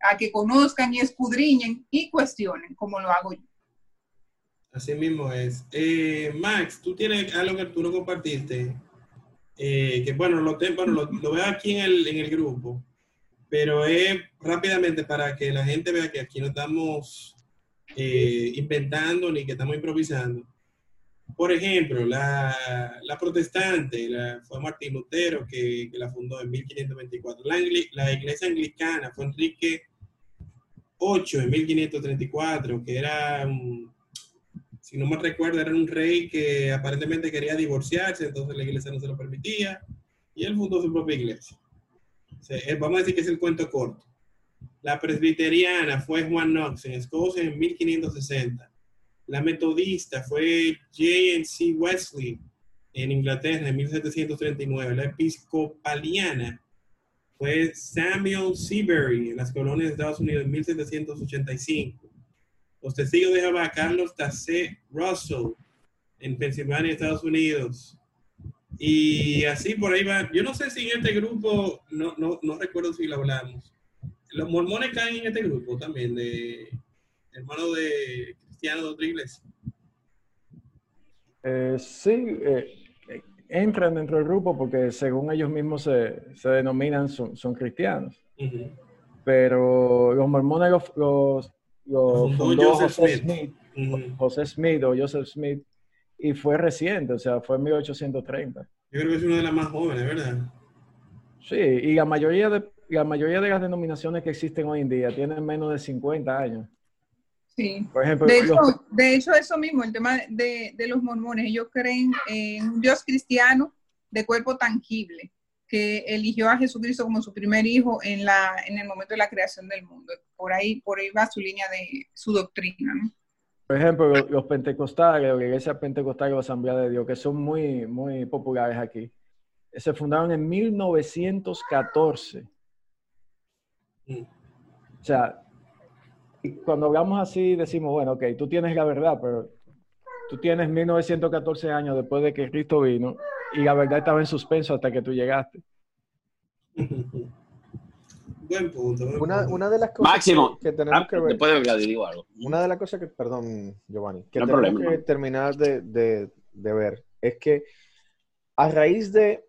a que conozcan y escudriñen y cuestionen, como lo hago yo. Así mismo es. Eh, Max, tú tienes algo que tú no compartiste, eh, que bueno, lo, bueno lo, veo aquí en el, en el grupo, pero es rápidamente para que la gente vea que aquí no estamos eh, inventando ni que estamos improvisando. Por ejemplo, la, protestante fue Martín Lutero que, la fundó en 1524. La, iglesia anglicana fue Enrique 8 en 1534, que era, si no me recuerdo, era un rey que aparentemente quería divorciarse, entonces la iglesia no se lo permitía, y él fundó su propia iglesia. vamos a decir que es el cuento corto. La presbiteriana fue Juan Knox en Escocia en 1560. La metodista fue J.N.C. Wesley en Inglaterra en 1739. La episcopaliana fue Samuel Seabury en las colonias de Estados Unidos en 1785. Los testigos de Jehová, Carlos Tassé Russell en Pensilvania, Estados Unidos. Y así por ahí va. Yo no sé si en este grupo, no, no, no recuerdo si lo hablamos. Los mormones caen en este grupo también, de hermanos de otra iglesia. Eh, sí, eh, entran dentro del grupo porque según ellos mismos se, se denominan, son, son cristianos. Pero los mormones los, los, los fundó José Smith, José Smith o Joseph Smith, y fue reciente, o sea, fue en 1830. Yo creo que es una de las más jóvenes, ¿verdad? Sí, y la mayoría de, la mayoría de las denominaciones que existen hoy en día tienen menos de 50 años. Sí. Por ejemplo, de hecho, eso mismo, el tema de, los mormones, ellos creen en un Dios cristiano de cuerpo tangible, que eligió a Jesucristo como su primer hijo en, la, en el momento de la creación del mundo. Por ahí, por ahí va su línea de su doctrina, Por ejemplo, los, pentecostales, la iglesia pentecostal o la Asamblea de Dios, que son muy, muy populares aquí, se fundaron en 1914. Mm. O sea, y cuando hablamos así, decimos, bueno, ok, tú tienes la verdad, pero tú tienes 1914 años después de que Cristo vino y la verdad estaba en suspenso hasta que tú llegaste. [laughs] Buen punto. una, una, de las cosas Máximo. Que, tenemos ah, que ver. Después de digo algo. Una de las cosas que, perdón, Giovanni, que tenemos que terminar de, de, de ver es que a raíz de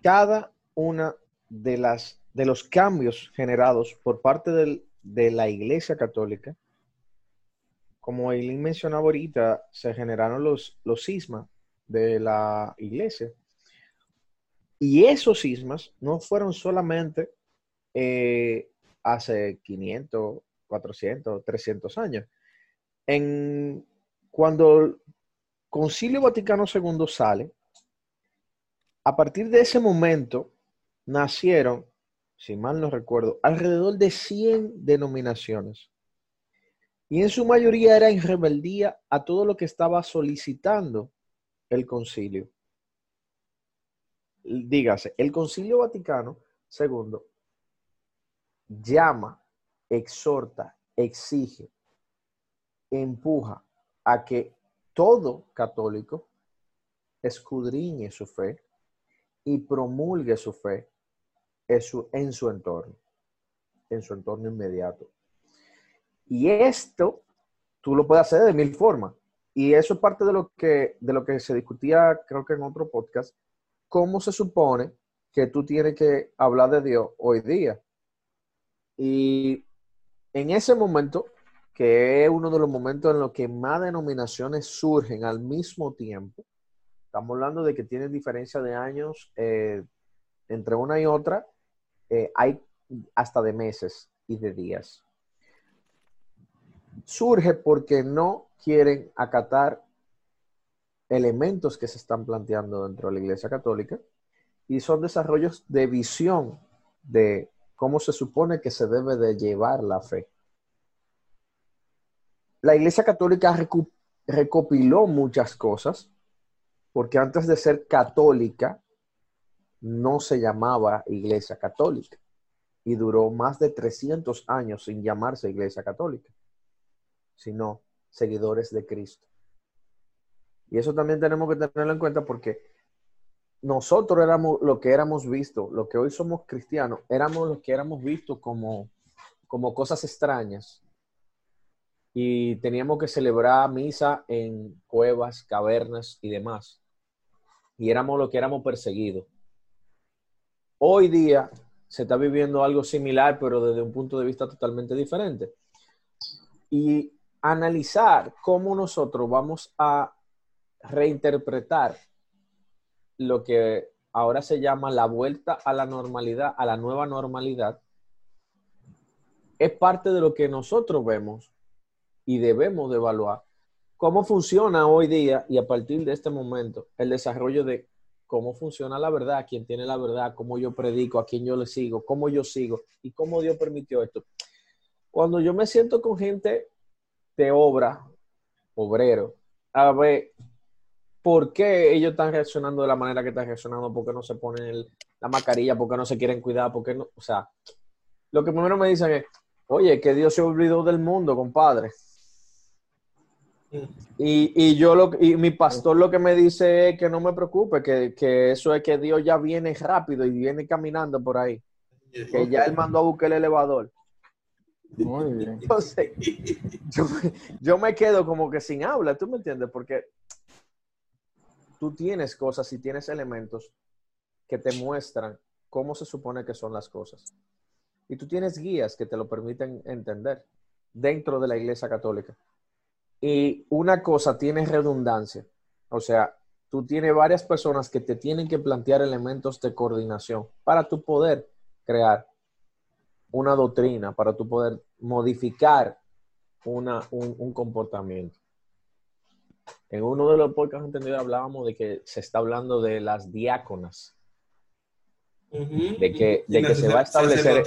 cada una de las de los cambios generados por parte del, de la Iglesia Católica, como Eileen mencionaba ahorita, se generaron los, los cismas de la Iglesia. Y esos cismas no fueron solamente eh, hace 500, 400, 300 años. En, cuando el Concilio Vaticano II sale, a partir de ese momento nacieron si mal no recuerdo, alrededor de 100 denominaciones. Y en su mayoría era en rebeldía a todo lo que estaba solicitando el concilio. Dígase, el concilio Vaticano II llama, exhorta, exige, empuja a que todo católico escudriñe su fe y promulgue su fe en su entorno, en su entorno inmediato. Y esto tú lo puedes hacer de mil formas. Y eso es parte de lo que, de lo que se discutía, creo que en otro podcast, cómo se supone que tú tienes que hablar de Dios hoy día. Y en ese momento, que es uno de los momentos en los que más denominaciones surgen al mismo tiempo, estamos hablando de que tienen diferencia de años eh, entre una y otra, eh, hay hasta de meses y de días. Surge porque no quieren acatar elementos que se están planteando dentro de la Iglesia Católica y son desarrollos de visión de cómo se supone que se debe de llevar la fe. La Iglesia Católica recopiló muchas cosas, porque antes de ser católica no se llamaba Iglesia Católica y duró más de 300 años sin llamarse Iglesia Católica, sino seguidores de Cristo. Y eso también tenemos que tenerlo en cuenta porque nosotros éramos lo que éramos visto, lo que hoy somos cristianos, éramos lo que éramos vistos como, como cosas extrañas. Y teníamos que celebrar misa en cuevas, cavernas y demás. Y éramos lo que éramos perseguidos. Hoy día se está viviendo algo similar, pero desde un punto de vista totalmente diferente. Y analizar cómo nosotros vamos a reinterpretar lo que ahora se llama la vuelta a la normalidad, a la nueva normalidad, es parte de lo que nosotros vemos y debemos de evaluar cómo funciona hoy día y a partir de este momento el desarrollo de cómo funciona la verdad, quién tiene la verdad, cómo yo predico, a quién yo le sigo, cómo yo sigo y cómo Dios permitió esto. Cuando yo me siento con gente de obra, obrero, a ver por qué ellos están reaccionando de la manera que están reaccionando, por qué no se ponen la mascarilla, por qué no se quieren cuidar, por qué no, o sea, lo que primero me dicen es, oye, que Dios se olvidó del mundo, compadre. Y, yo lo y mi pastor lo que me dice es que no me preocupe, que, que, eso es que Dios ya viene rápido y viene caminando por ahí. Que ya él mandó a buscar el elevador. Muy [laughs] bien. Entonces, yo, yo, me quedo como que sin habla, ¿tú me entiendes? Porque tú tienes cosas y tienes elementos que te muestran cómo se supone que son las cosas. Y tú tienes guías que te lo permiten entender dentro de la Iglesia Católica. Y una cosa tiene redundancia. O sea, tú tienes varias personas que te tienen que plantear elementos de coordinación para tu poder crear una doctrina, para tu poder modificar una, un comportamiento. En uno de los podcasts anteriores hablábamos de que se está hablando de las diáconas. De que, de que se va a establecer.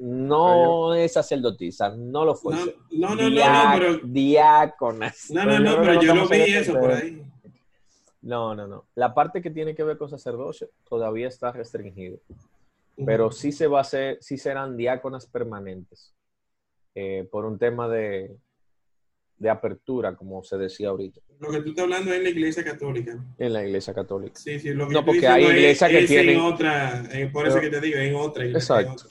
No es sacerdotisa, no lo fue. No, no, no, no, pero. Diáconas. No, no, no, pero yo lo vi eso por ahí. No, no, no. La parte que tiene que ver con sacerdocio todavía está restringido. Pero sí se va a hacer, sí serán diáconas permanentes. Eh, por un tema de, de apertura, como se decía ahorita. Lo que tú estás hablando es en la iglesia católica. En la iglesia católica. Sí, sí, lo que no, porque hay iglesias que tienen... En otra, por eso que te digo, en otra iglesia. Exacto.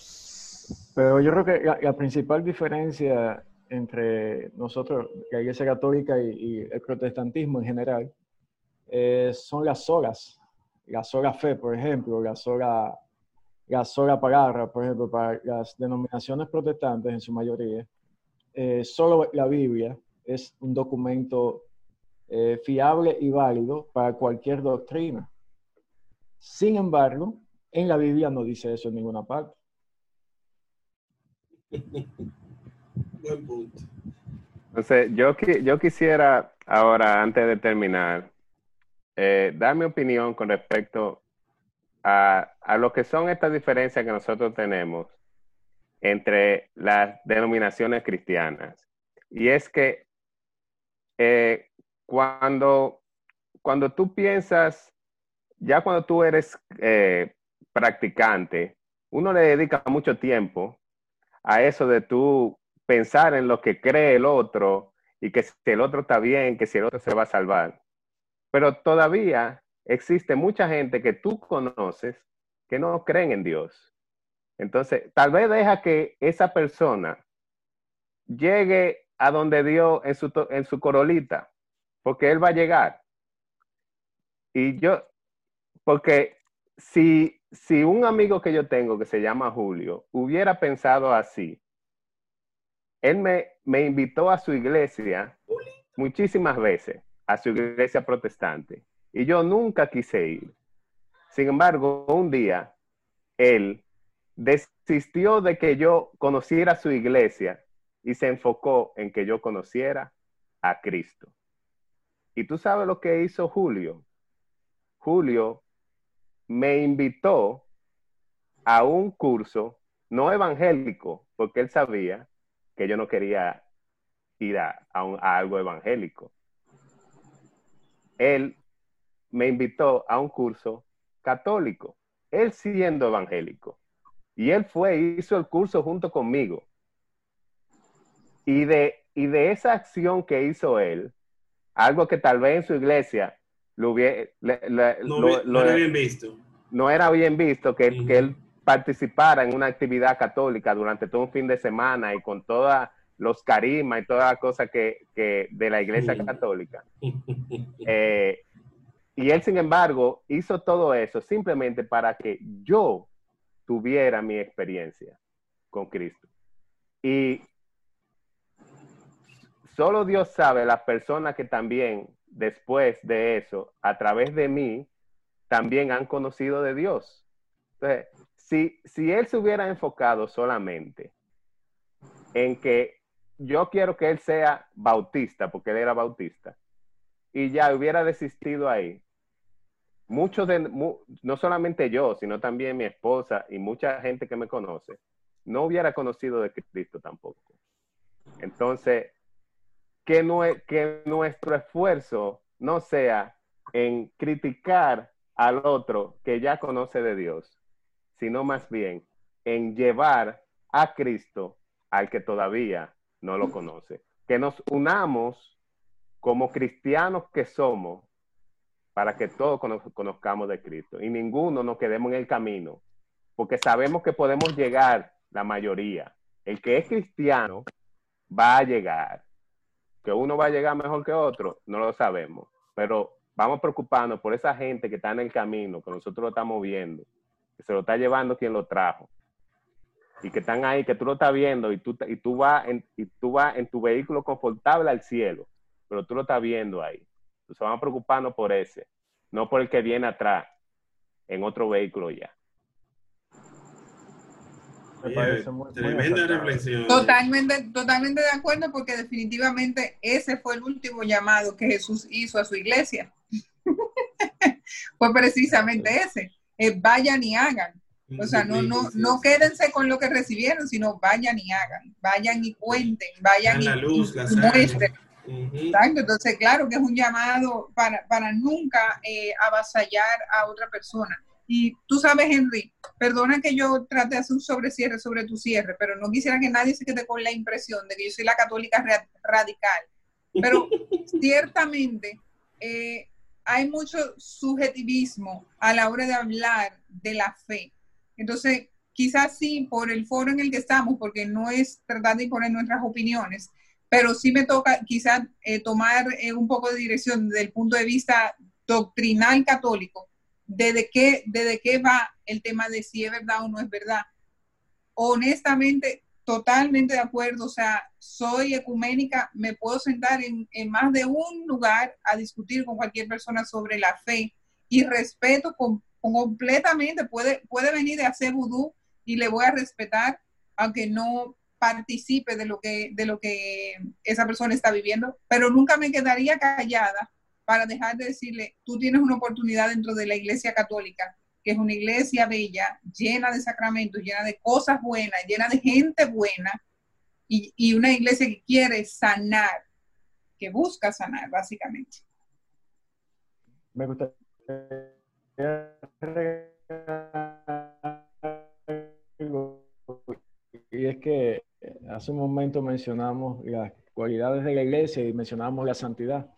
Pero yo creo que la, principal diferencia entre nosotros, la iglesia católica y, el protestantismo en general, eh, son las solas. La sola fe, por ejemplo, la sola, la sola palabra, por ejemplo, para las denominaciones protestantes en su mayoría, eh, solo la Biblia es un documento eh, fiable y válido para cualquier doctrina. Sin embargo, en la Biblia no dice eso en ninguna parte. Buen punto. Entonces, yo, yo quisiera ahora, antes de terminar, eh, dar mi opinión con respecto a, a lo que son estas diferencias que nosotros tenemos entre las denominaciones cristianas. Y es que eh, cuando, cuando tú piensas, ya cuando tú eres eh, practicante, uno le dedica mucho tiempo a eso de tú pensar en lo que cree el otro y que si el otro está bien, que si el otro se va a salvar. Pero todavía existe mucha gente que tú conoces que no creen en Dios. Entonces, tal vez deja que esa persona llegue a donde Dios en su, en su corolita, porque Él va a llegar. Y yo, porque si si un amigo que yo tengo que se llama Julio hubiera pensado así, él me, invitó a su iglesia muchísimas veces, a su iglesia protestante, y yo nunca quise ir. Sin embargo, un día, él desistió de que yo conociera su iglesia y se enfocó en que yo conociera a Cristo. Y tú sabes lo que hizo Julio. Julio me invitó a un curso no evangélico, porque él sabía que yo no quería ir a, algo evangélico. Él me invitó a un curso católico, él siendo evangélico. Y él fue, hizo el curso junto conmigo. Y de, y de esa acción que hizo él, algo que tal vez en su iglesia lo hubiera, no, era bien visto. No era bien visto que, que él participara en una actividad católica durante todo un fin de semana y con todos los carismas y todas las cosas que, que, de la iglesia católica. [laughs] Eh, y él, sin embargo, hizo todo eso simplemente para que yo tuviera mi experiencia con Cristo. Y solo Dios sabe las personas que también después de eso, a través de mí, también han conocido de Dios. Si, si él se hubiera enfocado solamente en que yo quiero que él sea bautista, porque él era bautista, y ya hubiera desistido ahí, muchos no solamente yo, sino también mi esposa y mucha gente que me conoce, no hubiera conocido de Cristo tampoco. Entonces, que, nuestro esfuerzo no sea en criticar al otro que ya conoce de Dios, sino más bien en llevar a Cristo al que todavía no lo conoce. Que nos unamos como cristianos que somos para que todos conozcamos de Cristo y ninguno nos quedemos en el camino, porque sabemos que podemos llegar la mayoría. El que es cristiano va a llegar. Que uno va a llegar mejor que otro, no lo sabemos, pero vamos preocupando por esa gente que está en el camino, que nosotros lo estamos viendo, que se lo está llevando quien lo trajo y que están ahí, que tú lo estás viendo y tú, y tú vas y tú vas en tu vehículo confortable al cielo, pero tú lo estás viendo ahí. Entonces vamos preocupando por ese, no por el que viene atrás, en otro vehículo ya. Tremenda reflexión. Totalmente, totalmente de acuerdo, porque definitivamente ese fue el último llamado que Jesús hizo a su iglesia. [laughs] fue precisamente ese. vayan y hagan. O sea, no, no, no quédense con lo que recibieron, sino vayan y hagan, vayan y cuenten, vayan y, la muestren. Entonces, claro que es un llamado para, para nunca eh, avasallar a otra persona. Y tú sabes, Henry, perdona que yo trate de hacer un sobrecierre sobre tu cierre, pero no quisiera que nadie se quede con la impresión de que yo soy la católica radical. Pero [laughs] ciertamente eh, hay mucho subjetivismo a la hora de hablar de la fe. Entonces, quizás sí, por el foro en el que estamos, porque no es tratar de imponer nuestras opiniones, pero sí me toca quizás eh, tomar eh, un poco de dirección desde el punto de vista doctrinal católico, desde qué, desde qué va el tema de si es verdad o no es verdad. Honestamente, totalmente de acuerdo, o sea, soy ecuménica, me puedo sentar en, en más de un lugar a discutir con cualquier persona sobre la fe y respeto con, completamente, puede, puede venir de hacer vudú y le voy a respetar, aunque no participe de lo que, de lo que esa persona está viviendo, pero nunca me quedaría callada para dejar de decirle, tú tienes una oportunidad dentro de la iglesia católica, que es una iglesia bella, llena de sacramentos, llena de cosas buenas, llena de gente buena, y, una iglesia que quiere sanar, que busca sanar, básicamente. Me gustaría y es que hace un momento mencionamos las cualidades de la iglesia y mencionamos la santidad.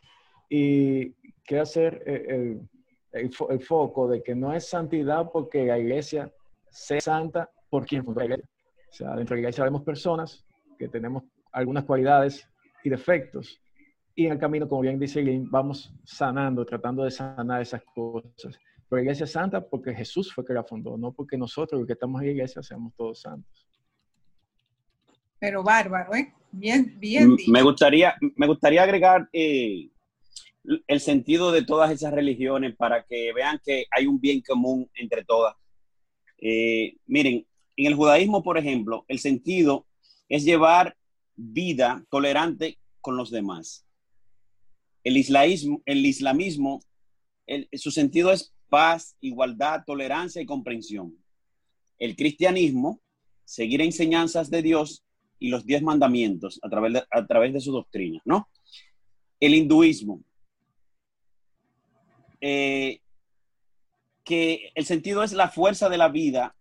Y quiero hacer el, el, foco de que no es santidad porque la iglesia sea santa por quien fundó la iglesia. O sea, dentro de la iglesia vemos personas que tenemos algunas cualidades y defectos. Y en el camino, como bien dice Lynn, vamos sanando, tratando de sanar esas cosas. Pero iglesia santa porque Jesús fue que la fundó, no porque nosotros, los que estamos en la iglesia, seamos todos santos. Pero bárbaro, ¿eh? Bien, bien dicho. Me gustaría, me gustaría agregar eh, el sentido de todas esas religiones para que vean que hay un bien común entre todas. Eh, miren, en el judaísmo, por ejemplo, el sentido es llevar vida tolerante con los demás. El islamismo, el islamismo su sentido es paz, igualdad, tolerancia y comprensión. El cristianismo, seguir enseñanzas de Dios y los diez mandamientos a través de, a través de su doctrina, ¿no? El hinduismo, eh, que el sentido es la fuerza de la vida,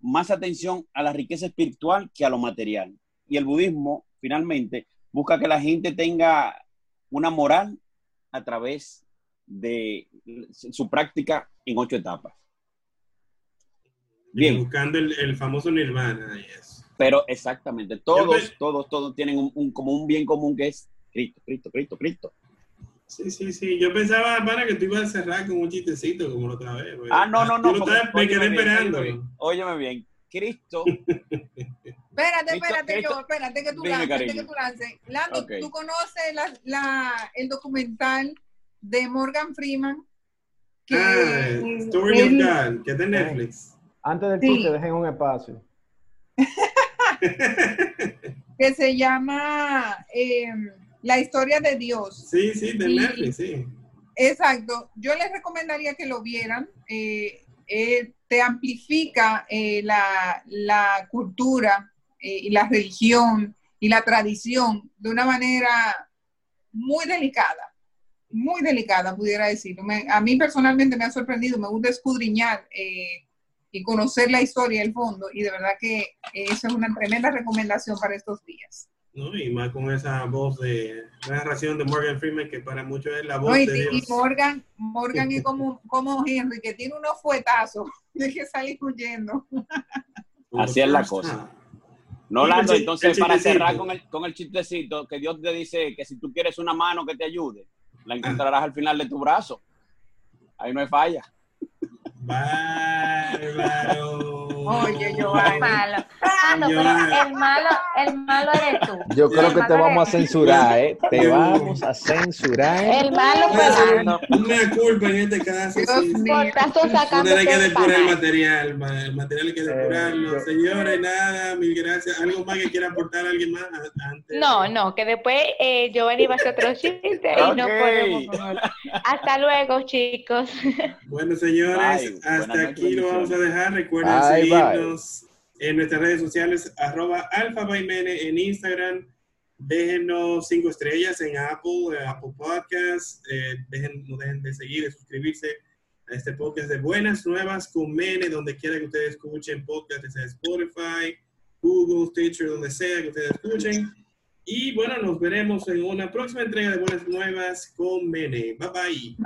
más atención a la riqueza espiritual que a lo material. Y el budismo, finalmente, busca que la gente tenga una moral a través de su práctica en ocho etapas. Bien. Buscando el, el famoso nirvana. Yes. Pero exactamente, todos, Yo todos, todos tienen un, un- como un bien común que es Cristo, Cristo, Cristo, Cristo. Sí, sí, sí. Yo pensaba, para que tú ibas a cerrar con un chistecito como la otra vez. Ah, no, no, no. Tú porque- me quedé óyeme bien, esperando. óyeme bien, Óyeme bien, Cristo, [laughs] Espérate, espérate, Cristo- yo, espérate que tú lances, que tú lances. Lando, Ok. ¿tú conoces la, la- el documental de Morgan Freeman? Que Ah, Story of God, que es de Netflix. Antes del Sí. chiste, dejen un espacio. [laughs] que se llama eh, La historia de Dios. Sí, sí, de Y- Netflix, sí. Exacto. Yo les recomendaría que lo vieran. Eh, eh, te amplifica eh, la, la cultura eh, y la religión y la tradición de una manera muy delicada, muy delicada, pudiera decirlo. Me- a mí personalmente me ha sorprendido, me gusta escudriñar eh, y conocer la historia, el fondo, y de verdad que eh, eso es una tremenda recomendación para estos días. ¿No? Y más con esa voz de narración de Morgan Freeman, que para muchos es la voz No, y, de y. Morgan, Morgan es [laughs] como, como Henry, que tiene unos fuetazos, [laughs] de que salir huyendo. [laughs] Así es la cosa. No, Y Lando, entonces el para cerrar con el, con el chistecito, que Dios te dice que si tú quieres una mano que te ayude, la encontrarás al final de tu brazo. Ahí no hay falla. Bárbaro. Oye, El [laughs] Giovanni. malo. Ah, no, pero Giovanni. el malo, el malo eres tú. Yo creo que te malo vamos a censurar, ¿eh? Te vamos a censurar. El malo a fue Lando. una culpa en este caso. Sí. tanto, Ustedes hay que depurar el material, ma- el material hay que depurarlo. yo- Señores, nada, mil gracias. ¿Algo más que quiera aportar alguien más a- antes? No, no, que después eh, Giovanni va a hacer otro chiste y no podemos. Hasta luego, chicos. Bueno, señores, Bye. hasta Buenas aquí lo vamos a dejar. Recuerden Bye, seguirnos en nuestras redes sociales, arroba alfa en Instagram. Déjenos cinco estrellas en Apple, Apple Podcasts. Eh, dejen, no dejen de seguir, de suscribirse a este podcast de Buenas Nuevas con Mene, donde quiera que ustedes escuchen podcast, sea Spotify, Google, Stitcher, donde sea que ustedes escuchen. Y bueno, nos veremos en una próxima entrega de Buenas Nuevas con Mene. Bye bye.